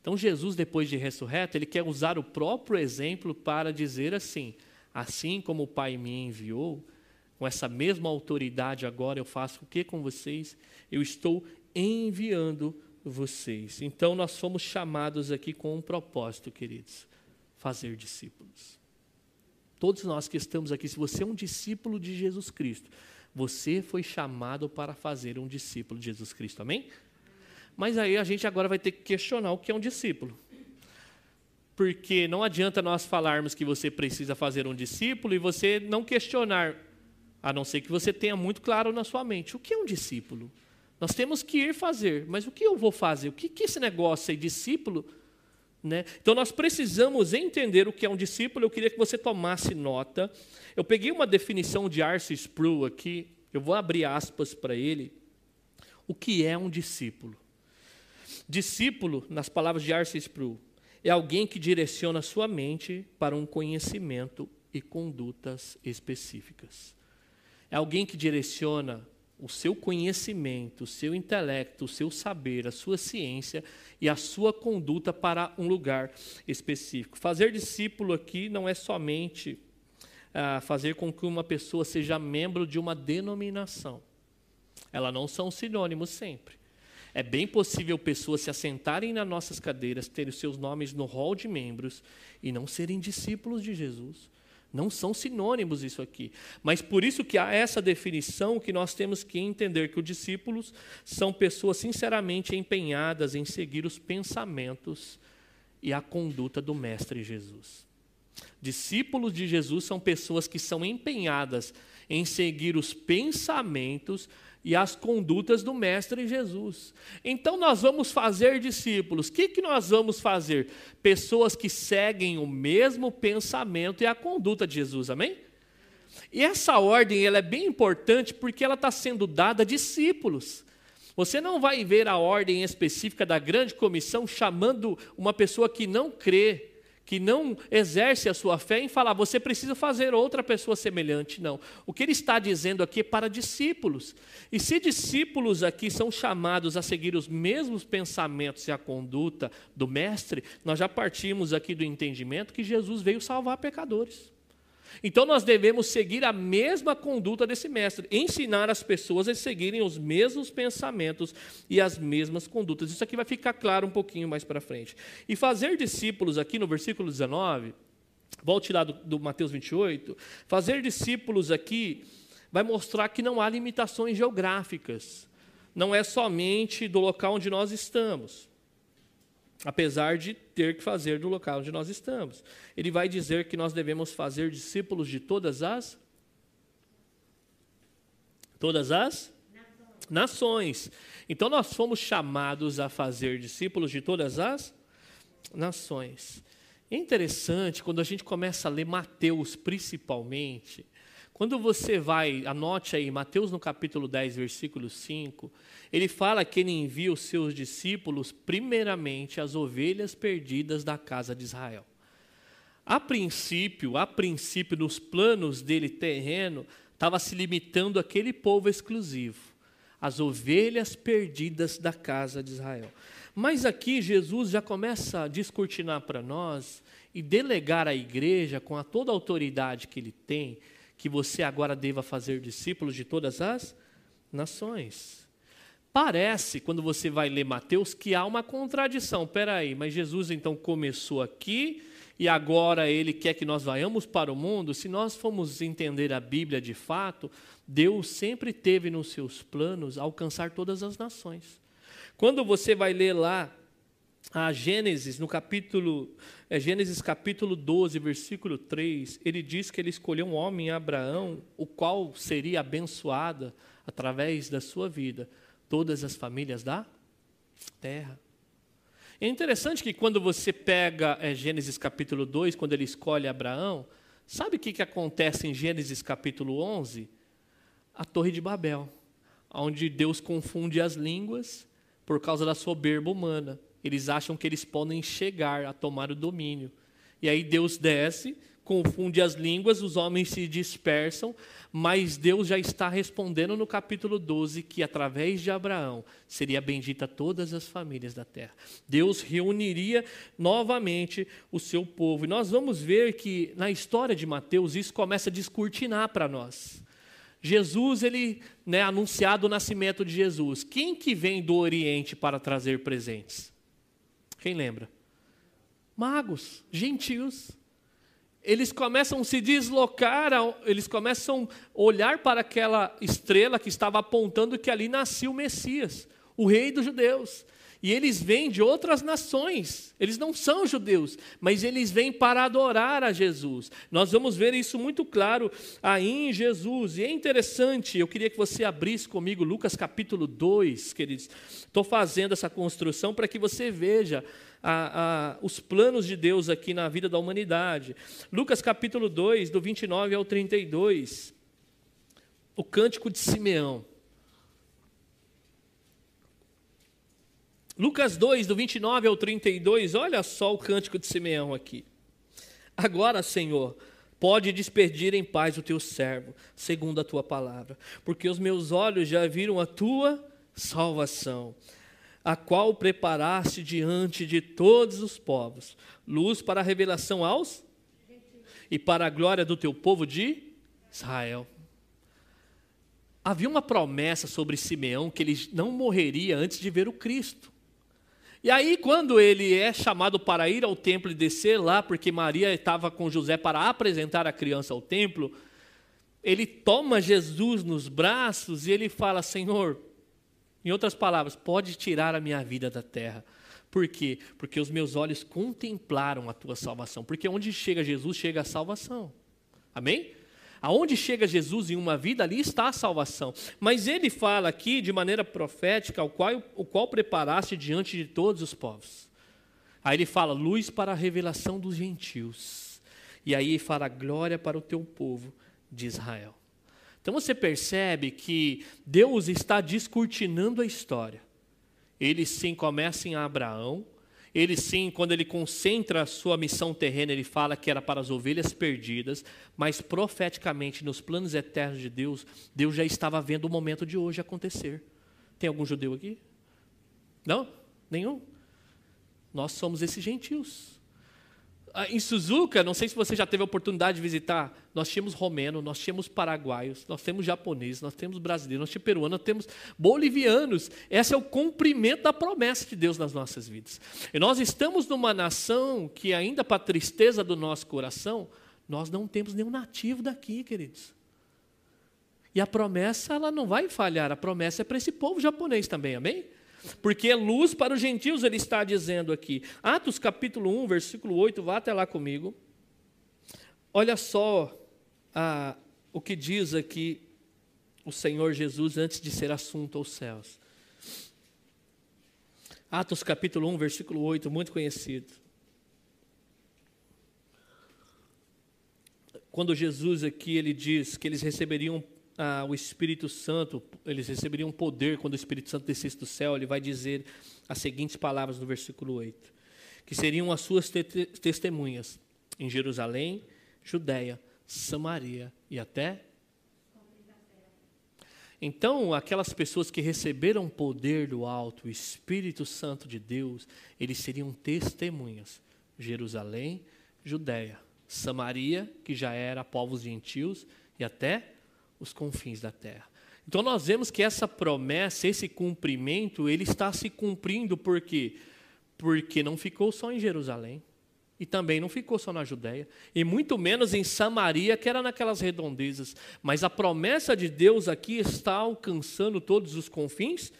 Então Jesus depois de ressurreto, ele quer usar o próprio exemplo para dizer assim: assim como o Pai me enviou, com essa mesma autoridade agora eu faço o que com vocês? Eu estou enviando vocês. Então nós fomos chamados aqui com um propósito, queridos: fazer discípulos. Todos nós que estamos aqui, se você é um discípulo de Jesus Cristo, você foi chamado para fazer um discípulo de Jesus Cristo, amém? Mas aí a gente agora vai ter que questionar o que é um discípulo. Porque não adianta nós falarmos que você precisa fazer um discípulo e você não questionar, a não ser que você tenha muito claro na sua mente, o que é um discípulo? Nós temos que ir fazer, mas o que eu vou fazer? O que, que esse negócio é discípulo? Né? Então nós precisamos entender o que é um discípulo. Eu queria que você tomasse nota. Eu peguei uma definição de Arce Sproul aqui, eu vou abrir aspas para ele. O que é um discípulo? Discípulo, nas palavras de Arce Sproul, é alguém que direciona sua mente para um conhecimento e condutas específicas. É alguém que direciona o seu conhecimento, o seu intelecto, o seu saber, a sua ciência e a sua conduta para um lugar específico. Fazer discípulo aqui não é somente ah, fazer com que uma pessoa seja membro de uma denominação. Elas não são sinônimos sempre. É bem possível pessoas se assentarem nas nossas cadeiras, terem os seus nomes no hall de membros e não serem discípulos de Jesus. Não são sinônimos isso aqui. Mas por isso que há essa definição que nós temos que entender que os discípulos são pessoas sinceramente empenhadas em seguir os pensamentos e a conduta do mestre Jesus. Discípulos de Jesus são pessoas que são empenhadas em seguir os pensamentos e as condutas do Mestre Jesus. Então nós vamos fazer discípulos. O que, que nós vamos fazer? Pessoas que seguem o mesmo pensamento e a conduta de Jesus, amém? E essa ordem ela é bem importante porque ela está sendo dada a discípulos. Você não vai ver a ordem específica da grande comissão chamando uma pessoa que não crê que não exerce a sua fé em falar, você precisa fazer outra pessoa semelhante. Não. O que ele está dizendo aqui é para discípulos. E se discípulos aqui são chamados a seguir os mesmos pensamentos e a conduta do Mestre, nós já partimos aqui do entendimento que Jesus veio salvar pecadores. Então nós devemos seguir a mesma conduta desse mestre, ensinar as pessoas a seguirem os mesmos pensamentos e as mesmas condutas. Isso aqui vai ficar claro um pouquinho mais para frente. E fazer discípulos aqui no versículo 19, volte lá do, do Mateus 28, fazer discípulos aqui vai mostrar que não há limitações geográficas. Não é somente do local onde nós estamos apesar de ter que fazer do local onde nós estamos. Ele vai dizer que nós devemos fazer discípulos de todas as todas as nações. nações. Então nós fomos chamados a fazer discípulos de todas as nações. É interessante quando a gente começa a ler Mateus principalmente, quando você vai, anote aí, Mateus no capítulo 10, versículo 5, ele fala que ele envia os seus discípulos, primeiramente, as ovelhas perdidas da casa de Israel. A princípio, a princípio, nos planos dele terreno, estava se limitando àquele povo exclusivo, as ovelhas perdidas da casa de Israel. Mas aqui Jesus já começa a descortinar para nós e delegar à igreja, com a toda a autoridade que ele tem, que você agora deva fazer discípulos de todas as nações. Parece, quando você vai ler Mateus, que há uma contradição. Espera aí, mas Jesus então começou aqui e agora ele quer que nós vayamos para o mundo? Se nós formos entender a Bíblia de fato, Deus sempre teve nos seus planos alcançar todas as nações. Quando você vai ler lá a Gênesis, no capítulo, é Gênesis capítulo 12, versículo 3, ele diz que ele escolheu um homem, Abraão, o qual seria abençoada através da sua vida todas as famílias da terra. É interessante que quando você pega é, Gênesis capítulo 2, quando ele escolhe Abraão, sabe o que, que acontece em Gênesis capítulo 11? A Torre de Babel, onde Deus confunde as línguas por causa da soberba humana. Eles acham que eles podem chegar a tomar o domínio. E aí Deus desce confunde as línguas, os homens se dispersam, mas Deus já está respondendo no capítulo 12 que através de Abraão seria bendita todas as famílias da terra. Deus reuniria novamente o seu povo. E nós vamos ver que na história de Mateus isso começa a descortinar para nós. Jesus, ele, né, anunciado o nascimento de Jesus. Quem que vem do Oriente para trazer presentes? Quem lembra? Magos, gentios eles começam a se deslocar, eles começam a olhar para aquela estrela que estava apontando que ali nascia o Messias, o rei dos judeus. E eles vêm de outras nações, eles não são judeus, mas eles vêm para adorar a Jesus. Nós vamos ver isso muito claro aí em Jesus. E é interessante, eu queria que você abrisse comigo Lucas capítulo 2, queridos. Estou fazendo essa construção para que você veja a, a, os planos de Deus aqui na vida da humanidade. Lucas capítulo 2, do 29 ao 32, o cântico de Simeão. Lucas 2, do 29 ao 32, olha só o cântico de Simeão aqui. Agora, Senhor, pode despedir em paz o teu servo, segundo a tua palavra, porque os meus olhos já viram a tua salvação a qual preparaste diante de todos os povos, luz para a revelação aos e para a glória do teu povo de Israel. Havia uma promessa sobre Simeão que ele não morreria antes de ver o Cristo. E aí, quando ele é chamado para ir ao templo e descer lá, porque Maria estava com José para apresentar a criança ao templo, ele toma Jesus nos braços e ele fala: Senhor, em outras palavras, pode tirar a minha vida da terra. Por quê? Porque os meus olhos contemplaram a tua salvação. Porque onde chega Jesus, chega a salvação. Amém? Aonde chega Jesus em uma vida, ali está a salvação. Mas ele fala aqui de maneira profética, o qual, o qual preparaste diante de todos os povos. Aí ele fala, luz para a revelação dos gentios. E aí fala, glória para o teu povo de Israel. Então você percebe que Deus está descortinando a história. Ele sim começa em Abraão, ele sim, quando ele concentra a sua missão terrena, ele fala que era para as ovelhas perdidas, mas profeticamente, nos planos eternos de Deus, Deus já estava vendo o momento de hoje acontecer. Tem algum judeu aqui? Não? Nenhum? Nós somos esses gentios. Ah, em Suzuka, não sei se você já teve a oportunidade de visitar, nós tínhamos romeno, nós tínhamos paraguaios, nós temos japoneses, nós temos brasileiros, nós temos peruanos, nós temos bolivianos. Esse é o cumprimento da promessa de Deus nas nossas vidas. E nós estamos numa nação que, ainda para a tristeza do nosso coração, nós não temos nenhum nativo daqui, queridos. E a promessa, ela não vai falhar, a promessa é para esse povo japonês também, amém? Porque é luz para os gentios, ele está dizendo aqui. Atos capítulo 1, versículo 8, vá até lá comigo. Olha só ah, o que diz aqui o Senhor Jesus antes de ser assunto aos céus. Atos capítulo 1, versículo 8, muito conhecido. Quando Jesus aqui ele diz que eles receberiam ah, o Espírito Santo, eles receberiam poder quando o Espírito Santo descesse do céu, ele vai dizer as seguintes palavras no versículo 8: que seriam as suas te testemunhas em Jerusalém, Judéia, Samaria e até. Então, aquelas pessoas que receberam poder do alto, o Espírito Santo de Deus, eles seriam testemunhas. Jerusalém, Judéia, Samaria, que já era povos gentios, e até os confins da terra. Então nós vemos que essa promessa, esse cumprimento, ele está se cumprindo por quê? Porque não ficou só em Jerusalém. E também não ficou só na Judéia, e muito menos em Samaria, que era naquelas redondezas. Mas a promessa de Deus aqui está alcançando todos os confins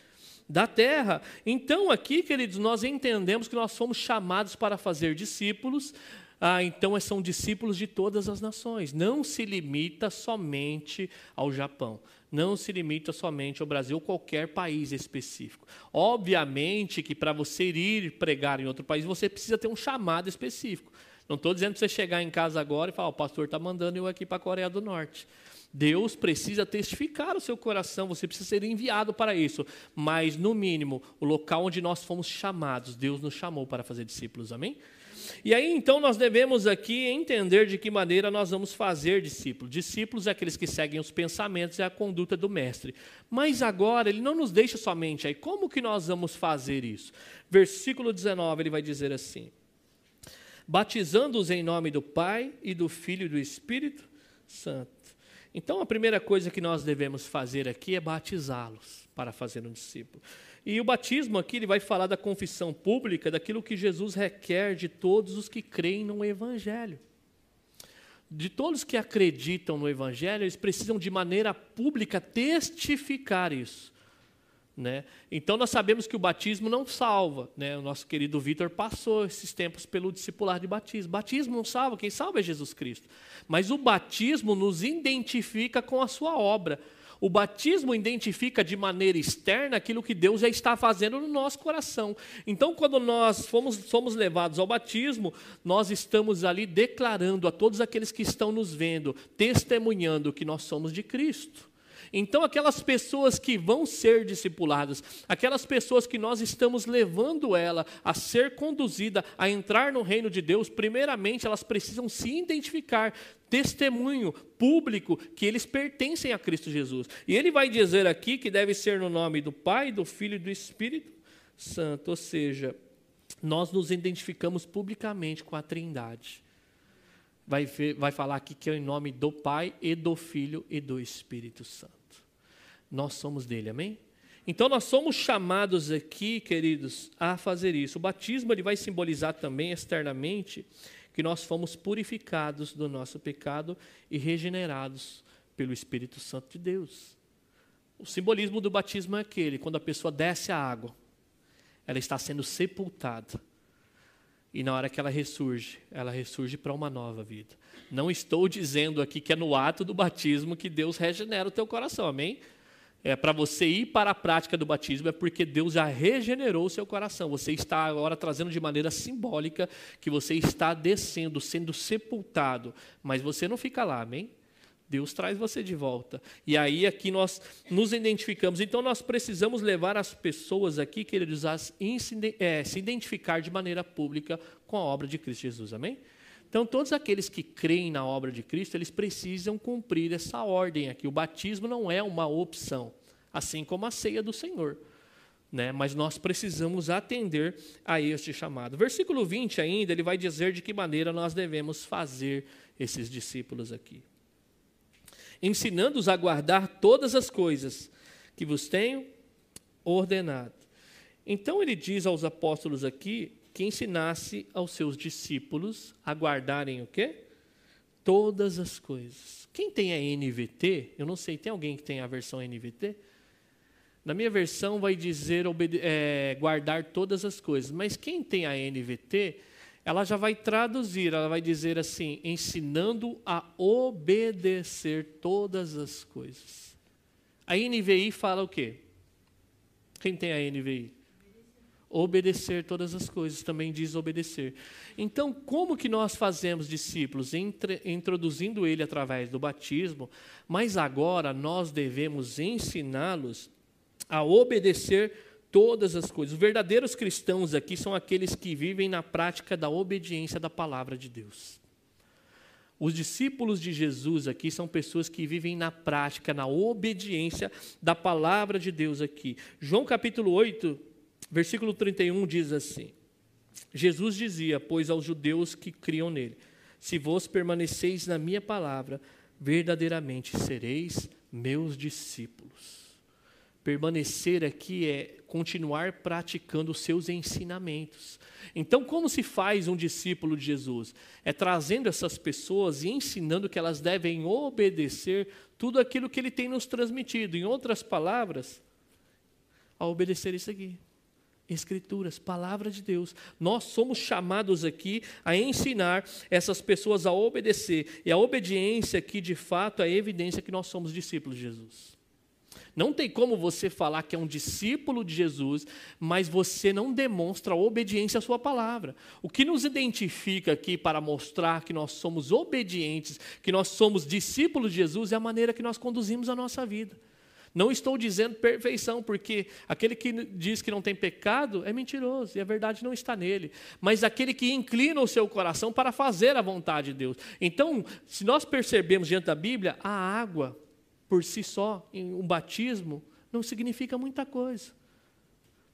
da terra. Então, aqui, queridos, nós entendemos que nós somos chamados para fazer discípulos. Ah, então são discípulos de todas as nações. Não se limita somente ao Japão não se limita somente ao Brasil ou qualquer país específico. Obviamente que para você ir pregar em outro país, você precisa ter um chamado específico. Não estou dizendo para você chegar em casa agora e falar, o pastor está mandando eu aqui para a Coreia do Norte. Deus precisa testificar o seu coração, você precisa ser enviado para isso. Mas, no mínimo, o local onde nós fomos chamados, Deus nos chamou para fazer discípulos, amém? E aí então nós devemos aqui entender de que maneira nós vamos fazer discípulos. Discípulos é aqueles que seguem os pensamentos e a conduta do mestre. Mas agora ele não nos deixa somente aí. Como que nós vamos fazer isso? Versículo 19 ele vai dizer assim: Batizando-os em nome do Pai e do Filho e do Espírito Santo. Então a primeira coisa que nós devemos fazer aqui é batizá-los para fazer um discípulo. E o batismo aqui ele vai falar da confissão pública, daquilo que Jesus requer de todos os que creem no Evangelho. De todos que acreditam no Evangelho, eles precisam de maneira pública testificar isso. Né? Então nós sabemos que o batismo não salva. Né? O nosso querido Vitor passou esses tempos pelo discipular de batismo. Batismo não salva, quem salva é Jesus Cristo. Mas o batismo nos identifica com a sua obra. O batismo identifica de maneira externa aquilo que Deus já está fazendo no nosso coração. Então, quando nós fomos, somos levados ao batismo, nós estamos ali declarando a todos aqueles que estão nos vendo, testemunhando que nós somos de Cristo. Então, aquelas pessoas que vão ser discipuladas, aquelas pessoas que nós estamos levando ela a ser conduzida a entrar no reino de Deus, primeiramente elas precisam se identificar, testemunho público que eles pertencem a Cristo Jesus. E ele vai dizer aqui que deve ser no nome do Pai, do Filho e do Espírito Santo, ou seja, nós nos identificamos publicamente com a Trindade vai, ver, vai falar aqui que é em nome do Pai e do Filho e do Espírito Santo. Nós somos dele, amém? Então nós somos chamados aqui, queridos, a fazer isso. O batismo ele vai simbolizar também externamente que nós fomos purificados do nosso pecado e regenerados pelo Espírito Santo de Deus. O simbolismo do batismo é aquele, quando a pessoa desce a água, ela está sendo sepultada e na hora que ela ressurge, ela ressurge para uma nova vida. Não estou dizendo aqui que é no ato do batismo que Deus regenera o teu coração, amém? É para você ir para a prática do batismo é porque Deus já regenerou o seu coração. Você está agora trazendo de maneira simbólica que você está descendo, sendo sepultado, mas você não fica lá, amém? Deus traz você de volta. E aí aqui nós nos identificamos. Então nós precisamos levar as pessoas aqui, queridos, a é, se identificar de maneira pública com a obra de Cristo Jesus. Amém? Então todos aqueles que creem na obra de Cristo, eles precisam cumprir essa ordem aqui. O batismo não é uma opção, assim como a ceia do Senhor. Né? Mas nós precisamos atender a este chamado. Versículo 20 ainda, ele vai dizer de que maneira nós devemos fazer esses discípulos aqui ensinando-os a guardar todas as coisas que vos tenho ordenado. Então ele diz aos apóstolos aqui que ensinasse aos seus discípulos a guardarem o quê? Todas as coisas. Quem tem a NVT, eu não sei, tem alguém que tem a versão NVT? Na minha versão vai dizer é, guardar todas as coisas, mas quem tem a NVT ela já vai traduzir, ela vai dizer assim: ensinando a obedecer todas as coisas. A NVI fala o quê? Quem tem a NVI? Obedecer todas as coisas, também diz obedecer. Então, como que nós fazemos discípulos? Entre, introduzindo ele através do batismo, mas agora nós devemos ensiná-los a obedecer todas as coisas. Os verdadeiros cristãos aqui são aqueles que vivem na prática da obediência da palavra de Deus. Os discípulos de Jesus aqui são pessoas que vivem na prática, na obediência da palavra de Deus aqui. João capítulo 8, versículo 31 diz assim: Jesus dizia, pois aos judeus que criam nele: Se vos permaneceis na minha palavra, verdadeiramente sereis meus discípulos. Permanecer aqui é continuar praticando os seus ensinamentos. Então, como se faz um discípulo de Jesus? É trazendo essas pessoas e ensinando que elas devem obedecer tudo aquilo que ele tem nos transmitido. Em outras palavras, a obedecer isso aqui. Escrituras, palavra de Deus. Nós somos chamados aqui a ensinar essas pessoas a obedecer. E a obediência aqui, de fato, é a evidência que nós somos discípulos de Jesus. Não tem como você falar que é um discípulo de Jesus, mas você não demonstra obediência à sua palavra. O que nos identifica aqui para mostrar que nós somos obedientes, que nós somos discípulos de Jesus, é a maneira que nós conduzimos a nossa vida. Não estou dizendo perfeição, porque aquele que diz que não tem pecado é mentiroso e a verdade não está nele. Mas aquele que inclina o seu coração para fazer a vontade de Deus. Então, se nós percebemos diante da Bíblia, a água por si só, um batismo, não significa muita coisa.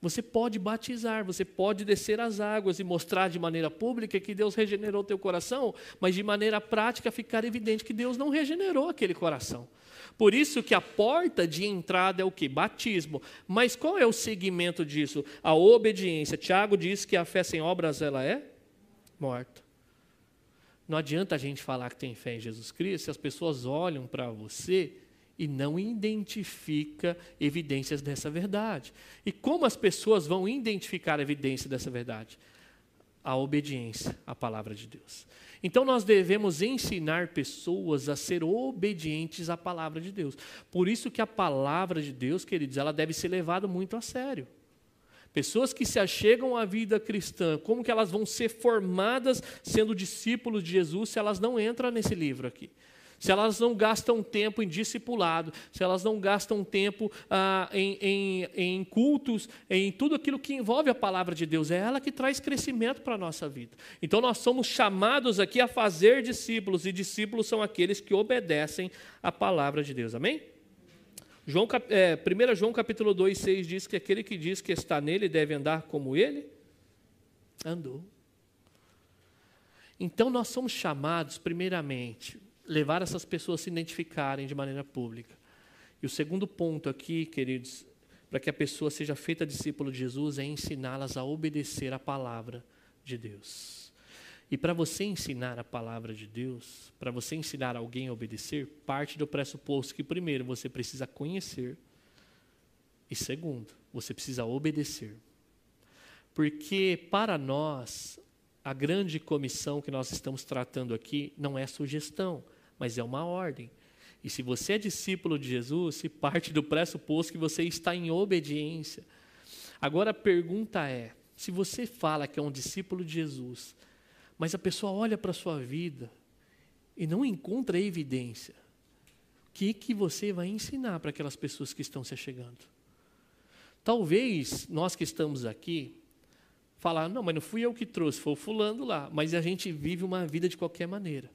Você pode batizar, você pode descer as águas e mostrar de maneira pública que Deus regenerou teu coração, mas de maneira prática ficar evidente que Deus não regenerou aquele coração. Por isso que a porta de entrada é o que? Batismo. Mas qual é o segmento disso? A obediência. Tiago diz que a fé sem obras ela é morta. Não adianta a gente falar que tem fé em Jesus Cristo se as pessoas olham para você e não identifica evidências dessa verdade. E como as pessoas vão identificar a evidência dessa verdade? A obediência à palavra de Deus. Então nós devemos ensinar pessoas a ser obedientes à palavra de Deus. Por isso que a palavra de Deus, queridos, ela deve ser levada muito a sério. Pessoas que se achegam à vida cristã, como que elas vão ser formadas sendo discípulos de Jesus se elas não entram nesse livro aqui? Se elas não gastam tempo em discipulado, se elas não gastam tempo ah, em, em, em, cultos, em tudo aquilo que envolve a palavra de Deus, é ela que traz crescimento para a nossa vida. Então nós somos chamados aqui a fazer discípulos, e discípulos são aqueles que obedecem a palavra de Deus. Amém? João, é, 1 João capítulo 2, 6 diz que aquele que diz que está nele deve andar como ele andou. Então nós somos chamados, primeiramente, levar essas pessoas a se identificarem de maneira pública. E o segundo ponto aqui, queridos, para que a pessoa seja feita discípulo de Jesus, é ensiná-las a obedecer a palavra de Deus. E para você ensinar a palavra de Deus, para você ensinar alguém a obedecer, parte do pressuposto que, primeiro, você precisa conhecer, e segundo, você precisa obedecer. Porque para nós, a grande comissão que nós estamos tratando aqui não é sugestão, mas é uma ordem. E se você é discípulo de Jesus, se parte do pressuposto que você está em obediência. Agora a pergunta é: se você fala que é um discípulo de Jesus, mas a pessoa olha para a sua vida e não encontra evidência, o que, que você vai ensinar para aquelas pessoas que estão se chegando? Talvez nós que estamos aqui falar, não, mas não fui eu que trouxe, foi o fulano lá, mas a gente vive uma vida de qualquer maneira.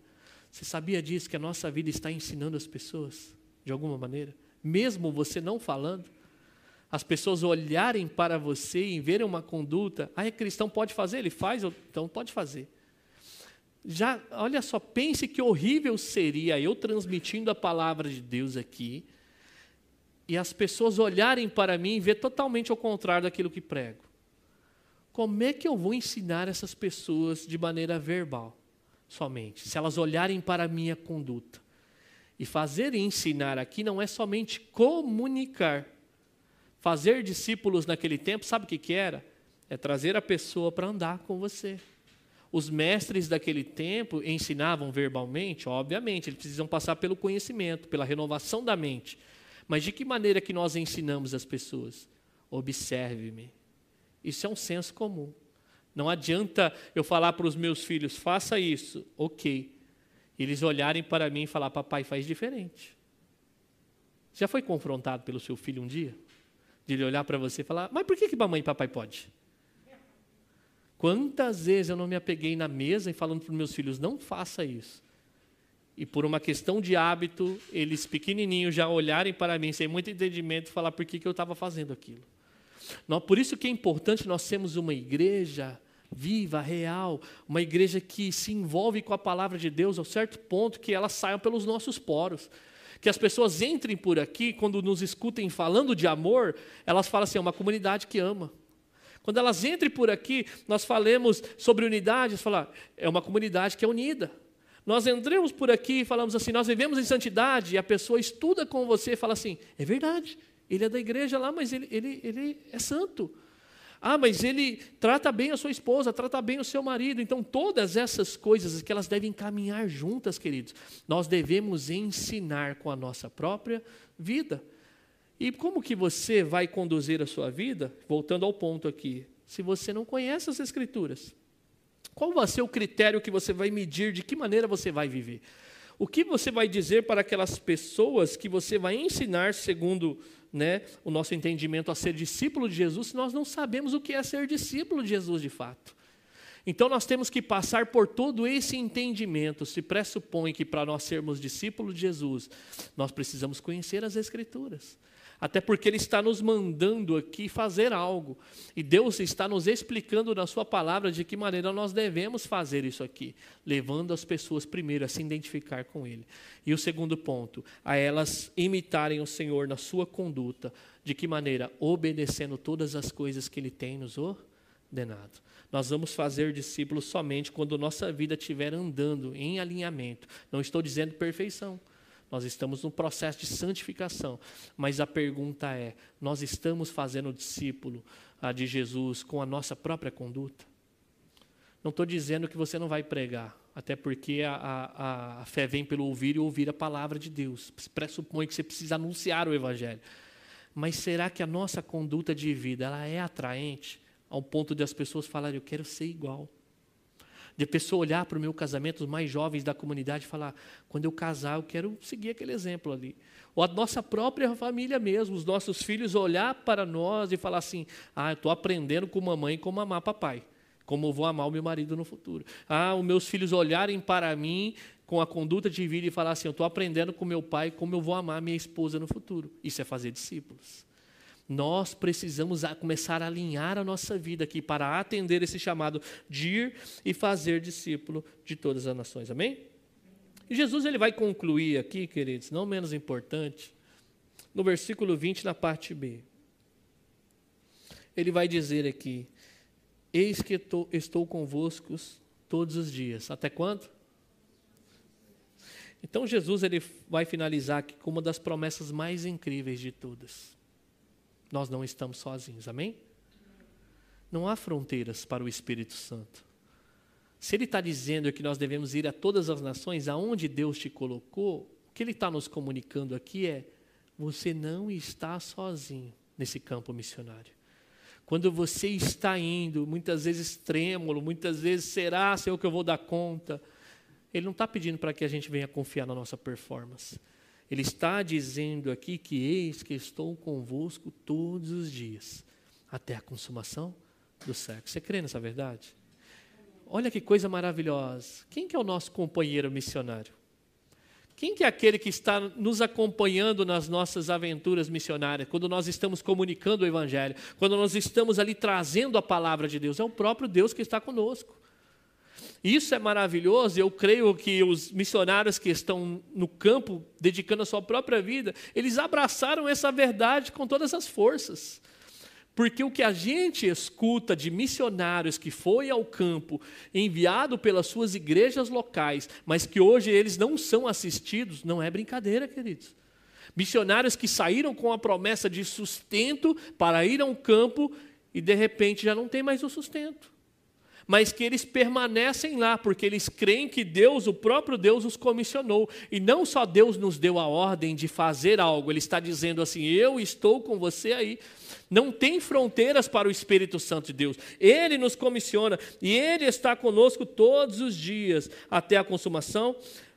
Você sabia disso, que a nossa vida está ensinando as pessoas, de alguma maneira? Mesmo você não falando, as pessoas olharem para você e verem uma conduta, ah, é cristão, pode fazer? Ele faz, então pode fazer. Já, olha só, pense que horrível seria eu transmitindo a palavra de Deus aqui e as pessoas olharem para mim e ver totalmente ao contrário daquilo que prego. Como é que eu vou ensinar essas pessoas de maneira verbal? Somente, se elas olharem para a minha conduta. E fazer e ensinar aqui não é somente comunicar. Fazer discípulos naquele tempo, sabe o que, que era? É trazer a pessoa para andar com você. Os mestres daquele tempo ensinavam verbalmente, obviamente, eles precisam passar pelo conhecimento, pela renovação da mente. Mas de que maneira que nós ensinamos as pessoas? Observe-me. Isso é um senso comum. Não adianta eu falar para os meus filhos, faça isso, ok. Eles olharem para mim e falar, papai, faz diferente. Já foi confrontado pelo seu filho um dia? De ele olhar para você e falar, mas por que, que mamãe e papai pode? Quantas vezes eu não me apeguei na mesa e falando para os meus filhos, não faça isso. e por uma questão de hábito, eles pequenininhos já olharem para mim sem muito entendimento e falar por que, que eu estava fazendo aquilo. Por isso que é importante nós sermos uma igreja viva, real, uma igreja que se envolve com a palavra de Deus ao certo ponto que ela saia pelos nossos poros. Que as pessoas entrem por aqui, quando nos escutem falando de amor, elas falam assim: é uma comunidade que ama. Quando elas entrem por aqui, nós falemos sobre unidade, falar, é uma comunidade que é unida. Nós entramos por aqui e falamos assim, nós vivemos em santidade, e a pessoa estuda com você e fala assim, é verdade, ele é da igreja lá, mas ele, ele, ele é santo. Ah, mas ele trata bem a sua esposa, trata bem o seu marido. Então, todas essas coisas que elas devem caminhar juntas, queridos, nós devemos ensinar com a nossa própria vida. E como que você vai conduzir a sua vida? Voltando ao ponto aqui, se você não conhece as Escrituras, qual vai ser o critério que você vai medir de que maneira você vai viver? O que você vai dizer para aquelas pessoas que você vai ensinar segundo né, o nosso entendimento a ser discípulo de Jesus, se nós não sabemos o que é ser discípulo de Jesus de fato? Então nós temos que passar por todo esse entendimento. Se pressupõe que para nós sermos discípulos de Jesus, nós precisamos conhecer as Escrituras até porque Ele está nos mandando aqui fazer algo. E Deus está nos explicando na Sua palavra de que maneira nós devemos fazer isso aqui, levando as pessoas primeiro a se identificar com Ele. E o segundo ponto, a elas imitarem o Senhor na sua conduta. De que maneira? Obedecendo todas as coisas que Ele tem nos ordenado. Nós vamos fazer discípulos somente quando nossa vida estiver andando em alinhamento. Não estou dizendo perfeição. Nós estamos no processo de santificação. Mas a pergunta é: nós estamos fazendo o discípulo ah, de Jesus com a nossa própria conduta? Não estou dizendo que você não vai pregar, até porque a, a, a, fé vem pelo ouvir e ouvir a palavra de Deus. Pressupõe que você precisa anunciar o Evangelho. Mas será que a nossa conduta de vida ela é atraente ao ponto de as pessoas falarem, eu quero ser igual? De a pessoa olhar para o meu casamento, os mais jovens da comunidade, e falar: quando eu casar, eu quero seguir aquele exemplo ali. Ou a nossa própria família mesmo, os nossos filhos olhar para nós e falar assim: ah, eu estou aprendendo com mamãe como amar papai, como eu vou amar o meu marido no futuro. Ah, os meus filhos olharem para mim com a conduta de vida e falar assim: eu estou aprendendo com meu pai como eu vou amar minha esposa no futuro. Isso é fazer discípulos. Nós precisamos começar a alinhar a nossa vida aqui para atender esse chamado de ir e fazer discípulo de todas as nações. Amém? E Jesus ele vai concluir aqui, queridos, não menos importante, no versículo 20, na parte B. Ele vai dizer aqui: Eis que estou, estou convosco todos os dias. Até quando? Então Jesus ele vai finalizar aqui com uma das promessas mais incríveis de todas nós não estamos sozinhos, amém? Não há fronteiras para o Espírito Santo. Se ele está dizendo que nós devemos ir a todas as nações, aonde Deus te colocou, o que ele está nos comunicando aqui é: você não está sozinho nesse campo missionário. Quando você está indo, muitas vezes trêmulo, muitas vezes será, Senhor, que eu vou dar conta. Ele não está pedindo para que a gente venha confiar na nossa performance. Ele está dizendo aqui que eis que estou convosco todos os dias, até a consumação do século. Você crê nessa verdade? Olha que coisa maravilhosa. Quem que é o nosso companheiro missionário? Quem que é aquele que está nos acompanhando nas nossas aventuras missionárias, quando nós estamos comunicando o Evangelho, quando nós estamos ali trazendo a palavra de Deus? É o próprio Deus que está conosco. Isso é maravilhoso, eu creio que os missionários que estão no campo, dedicando a sua própria vida, eles abraçaram essa verdade com todas as forças. Porque o que a gente escuta de missionários que foi ao campo, enviado pelas suas igrejas locais, mas que hoje eles não são assistidos, não é brincadeira, queridos. Missionários que saíram com a promessa de sustento para ir ao campo e de repente já não tem mais o sustento mas que eles permanecem lá, porque eles creem que Deus, o próprio Deus, os comissionou. E não só Deus nos deu a ordem de fazer algo, Ele está dizendo assim: Eu estou com você aí. Não tem fronteiras para o Espírito Santo de Deus. Ele nos comissiona e Ele está conosco todos os dias, até a consumação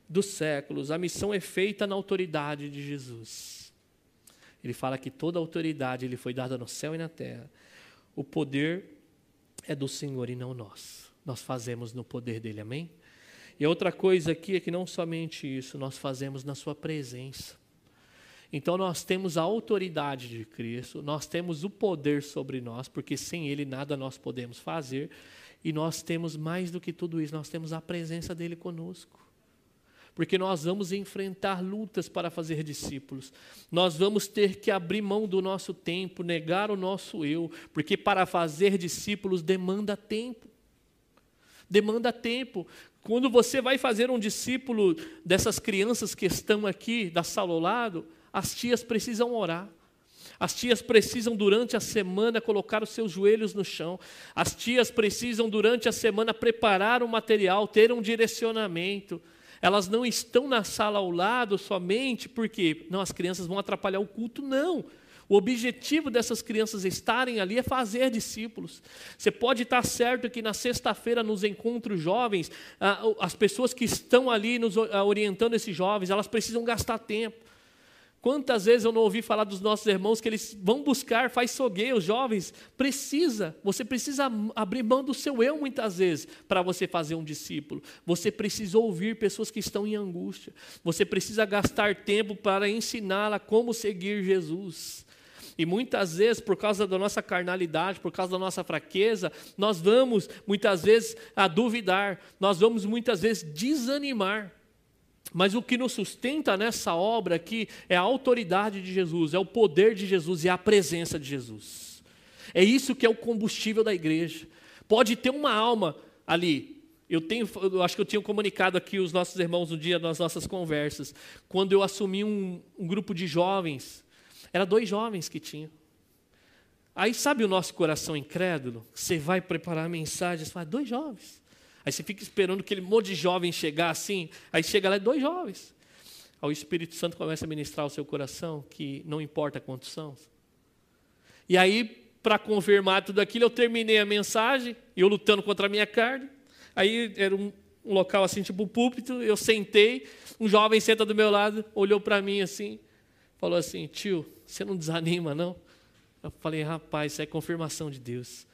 dos séculos. A missão é feita na autoridade de Jesus. Ele fala que toda autoridade lhe foi dada no céu e na terra. O poder é do Senhor e não nós. Nós fazemos no poder dele, amém? E outra coisa aqui é que não somente isso, nós fazemos na Sua presença. Então nós temos a autoridade de Cristo, nós temos o poder sobre nós, porque sem Ele nada nós podemos fazer, e nós temos mais do que tudo isso, nós temos a presença dele conosco. Porque nós vamos enfrentar lutas para fazer discípulos. Nós vamos ter que abrir mão do nosso tempo, negar o nosso eu, porque para fazer discípulos demanda tempo. Demanda tempo. Quando você vai fazer um discípulo dessas crianças que estão aqui da sala ao lado, as tias precisam orar. As tias precisam, durante a semana, colocar os seus joelhos no chão. As tias precisam, durante a semana, preparar o material, ter um direcionamento. Elas não estão na sala ao lado somente porque não, as crianças vão atrapalhar o culto, não. O objetivo dessas crianças estarem ali é fazer discípulos. Você pode estar certo que na sexta-feira, nos encontros jovens, as pessoas que estão ali nos orientando esses jovens, elas precisam gastar tempo. Quantas vezes eu não ouvi falar dos nossos irmãos que eles vão buscar, faz soguei, os jovens, precisa, você precisa abrir mão do seu eu muitas vezes para você fazer um discípulo. Você precisa ouvir pessoas que estão em angústia. Você precisa gastar tempo para ensiná-la como seguir Jesus. E muitas vezes, por causa da nossa carnalidade, por causa da nossa fraqueza, nós vamos muitas vezes a duvidar, nós vamos muitas vezes desanimar. Mas o que nos sustenta nessa obra aqui é a autoridade de Jesus, é o poder de Jesus e a presença de Jesus. É isso que é o combustível da igreja. Pode ter uma alma ali. Eu, tenho, eu acho que eu tinha comunicado aqui os nossos irmãos um dia nas nossas conversas. Quando eu assumi um, um grupo de jovens, era dois jovens que tinham. Aí sabe o nosso coração incrédulo? Você vai preparar você fala, dois jovens. Aí você fica esperando aquele monte de jovem chegar assim, aí chega lá dois jovens. Aí o Espírito Santo começa a ministrar o seu coração, que não importa quantos são. E aí, para confirmar tudo aquilo, eu terminei a mensagem, eu lutando contra a minha carne. Aí era um, um local assim, tipo púlpito, eu sentei, um jovem senta do meu lado, olhou para mim assim, falou assim: tio, você não desanima, não? Eu falei, rapaz, isso é confirmação de Deus.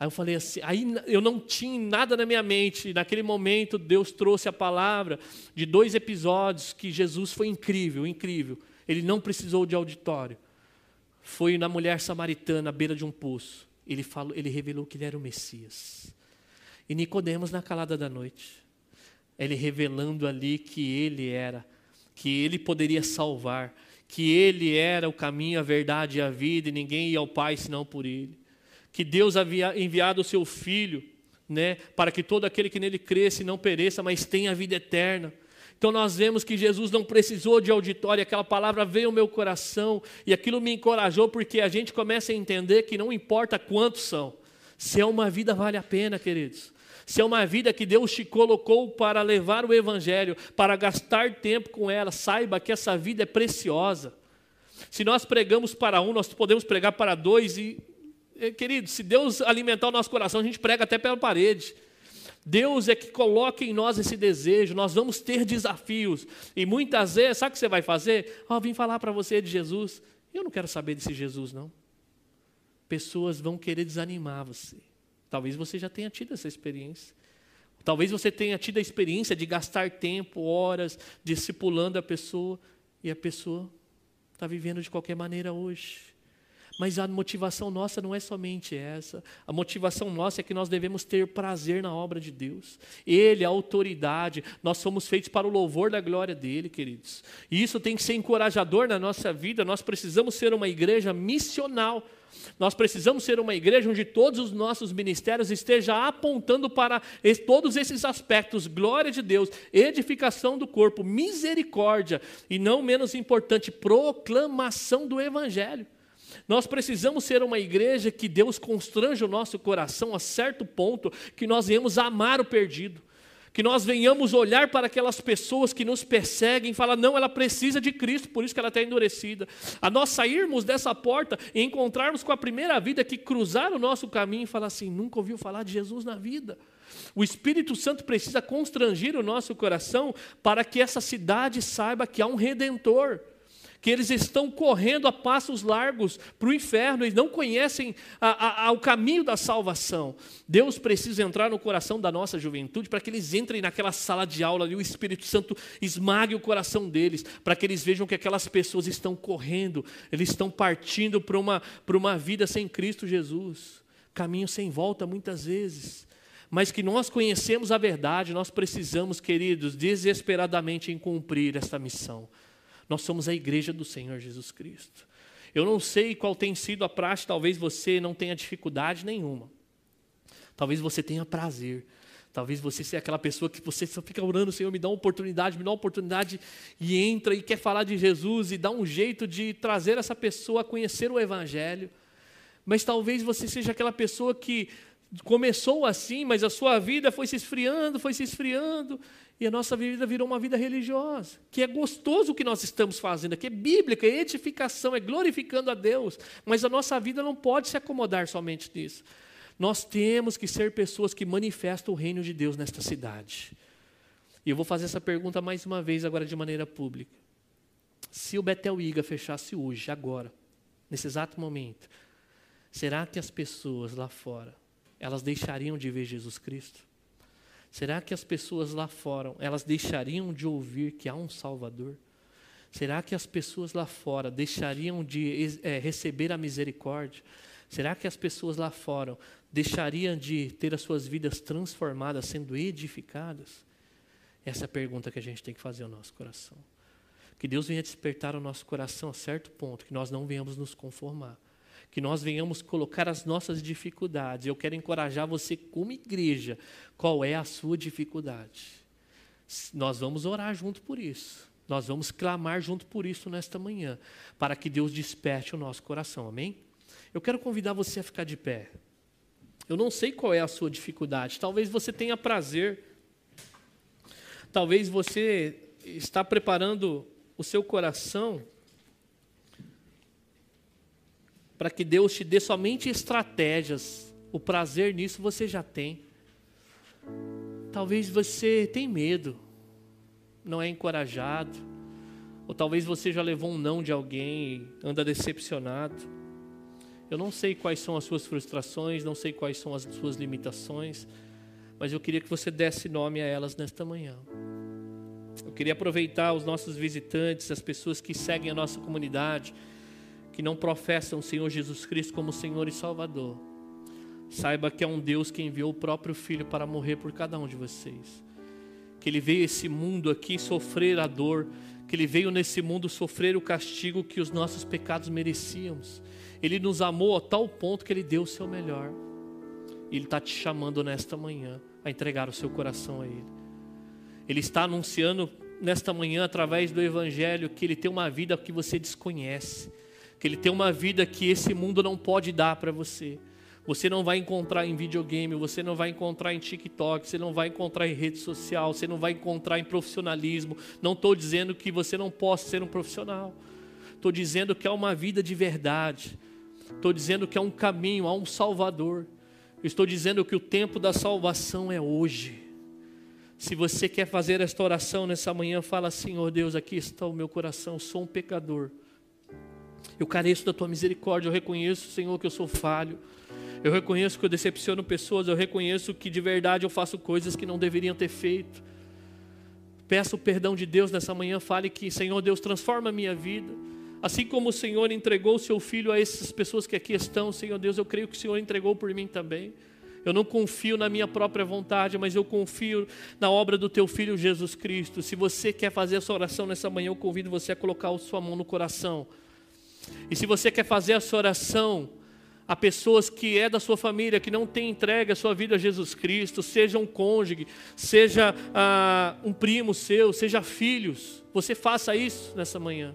Aí eu falei assim, aí eu não tinha nada na minha mente. Naquele momento, Deus trouxe a palavra de dois episódios que Jesus foi incrível, incrível. Ele não precisou de auditório. Foi na mulher samaritana à beira de um poço. Ele falou, ele revelou que ele era o Messias. E Nicodemos na calada da noite, ele revelando ali que ele era, que ele poderia salvar, que ele era o caminho, a verdade e a vida, e ninguém ia ao Pai senão por ele que Deus havia enviado o seu Filho, né, para que todo aquele que nele cresce não pereça, mas tenha vida eterna. Então nós vemos que Jesus não precisou de auditório, aquela palavra veio ao meu coração e aquilo me encorajou porque a gente começa a entender que não importa quantos são, se é uma vida vale a pena, queridos. Se é uma vida que Deus te colocou para levar o evangelho, para gastar tempo com ela, saiba que essa vida é preciosa. Se nós pregamos para um, nós podemos pregar para dois e querido, se Deus alimentar o nosso coração, a gente prega até pela parede. Deus é que coloca em nós esse desejo, nós vamos ter desafios. E muitas vezes, sabe o que você vai fazer? Oh, vim falar para você de Jesus. Eu não quero saber desse Jesus, não. Pessoas vão querer desanimar você. Talvez você já tenha tido essa experiência. Talvez você tenha tido a experiência de gastar tempo, horas, discipulando a pessoa, e a pessoa está vivendo de qualquer maneira hoje. Mas a motivação nossa não é somente essa. A motivação nossa é que nós devemos ter prazer na obra de Deus. Ele, a autoridade, nós somos feitos para o louvor da glória dele, queridos. E isso tem que ser encorajador na nossa vida. Nós precisamos ser uma igreja missional. Nós precisamos ser uma igreja onde todos os nossos ministérios estejam apontando para todos esses aspectos: glória de Deus, edificação do corpo, misericórdia e, não menos importante, proclamação do Evangelho. Nós precisamos ser uma igreja que Deus constrange o nosso coração a certo ponto que nós venhamos amar o perdido. Que nós venhamos olhar para aquelas pessoas que nos perseguem e falar, não, ela precisa de Cristo, por isso que ela está endurecida. A nós sairmos dessa porta e encontrarmos com a primeira vida que cruzar o nosso caminho e falar assim, nunca ouviu falar de Jesus na vida. O Espírito Santo precisa constrangir o nosso coração para que essa cidade saiba que há um redentor que eles estão correndo a passos largos para o inferno, eles não conhecem a, a, o caminho da salvação. Deus precisa entrar no coração da nossa juventude para que eles entrem naquela sala de aula e o Espírito Santo esmague o coração deles, para que eles vejam que aquelas pessoas estão correndo, eles estão partindo para uma, para uma vida sem Cristo Jesus, caminho sem volta muitas vezes mas que nós conhecemos a verdade, nós precisamos, queridos, desesperadamente em cumprir esta missão. Nós somos a igreja do Senhor Jesus Cristo. Eu não sei qual tem sido a praxe, talvez você não tenha dificuldade nenhuma. Talvez você tenha prazer. Talvez você seja aquela pessoa que você só fica orando, Senhor, me dá uma oportunidade, me dá uma oportunidade, e entra e quer falar de Jesus e dá um jeito de trazer essa pessoa a conhecer o Evangelho. Mas talvez você seja aquela pessoa que começou assim, mas a sua vida foi se esfriando, foi se esfriando, e a nossa vida virou uma vida religiosa, que é gostoso o que nós estamos fazendo aqui, é bíblica, é edificação, é glorificando a Deus, mas a nossa vida não pode se acomodar somente nisso. Nós temos que ser pessoas que manifestam o reino de Deus nesta cidade. E eu vou fazer essa pergunta mais uma vez, agora de maneira pública. Se o Betel Iga fechasse hoje, agora, nesse exato momento, será que as pessoas lá fora, elas deixariam de ver Jesus Cristo? Será que as pessoas lá fora, elas deixariam de ouvir que há um Salvador? Será que as pessoas lá fora deixariam de é, receber a misericórdia? Será que as pessoas lá fora deixariam de ter as suas vidas transformadas, sendo edificadas? Essa é a pergunta que a gente tem que fazer ao nosso coração. Que Deus venha despertar o nosso coração a certo ponto, que nós não venhamos nos conformar que nós venhamos colocar as nossas dificuldades. Eu quero encorajar você, como igreja, qual é a sua dificuldade. Nós vamos orar junto por isso. Nós vamos clamar junto por isso nesta manhã, para que Deus desperte o nosso coração, amém? Eu quero convidar você a ficar de pé. Eu não sei qual é a sua dificuldade, talvez você tenha prazer, talvez você está preparando o seu coração para que Deus te dê somente estratégias. O prazer nisso você já tem. Talvez você tenha medo, não é encorajado, ou talvez você já levou um não de alguém e anda decepcionado. Eu não sei quais são as suas frustrações, não sei quais são as suas limitações, mas eu queria que você desse nome a elas nesta manhã. Eu queria aproveitar os nossos visitantes, as pessoas que seguem a nossa comunidade, que não professam o Senhor Jesus Cristo como Senhor e Salvador, saiba que é um Deus que enviou o próprio Filho para morrer por cada um de vocês. Que Ele veio esse mundo aqui sofrer a dor, que Ele veio nesse mundo sofrer o castigo que os nossos pecados merecíamos. Ele nos amou a tal ponto que Ele deu o seu melhor. Ele está te chamando nesta manhã a entregar o seu coração a Ele. Ele está anunciando nesta manhã, através do Evangelho, que Ele tem uma vida que você desconhece que ele tem uma vida que esse mundo não pode dar para você. Você não vai encontrar em videogame, você não vai encontrar em TikTok, você não vai encontrar em rede social, você não vai encontrar em profissionalismo. Não estou dizendo que você não possa ser um profissional. Estou dizendo que há uma vida de verdade. Estou dizendo que há um caminho, há um Salvador. Estou dizendo que o tempo da salvação é hoje. Se você quer fazer esta oração nessa manhã, fala: Senhor Deus, aqui está o meu coração, sou um pecador. Eu careço da tua misericórdia, eu reconheço, Senhor, que eu sou falho. Eu reconheço que eu decepciono pessoas, eu reconheço que de verdade eu faço coisas que não deveriam ter feito. Peço o perdão de Deus nessa manhã, fale que, Senhor Deus, transforma a minha vida. Assim como o Senhor entregou o seu filho a essas pessoas que aqui estão, Senhor Deus, eu creio que o Senhor entregou por mim também. Eu não confio na minha própria vontade, mas eu confio na obra do teu filho Jesus Cristo. Se você quer fazer essa oração nessa manhã, eu convido você a colocar a sua mão no coração. E se você quer fazer essa oração a pessoas que é da sua família, que não tem entregue a sua vida a Jesus Cristo, seja um cônjuge, seja ah, um primo seu, seja filhos, você faça isso nessa manhã.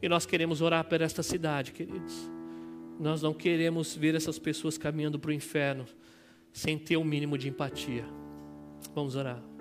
E nós queremos orar por esta cidade, queridos. Nós não queremos ver essas pessoas caminhando para o inferno sem ter o um mínimo de empatia. Vamos orar.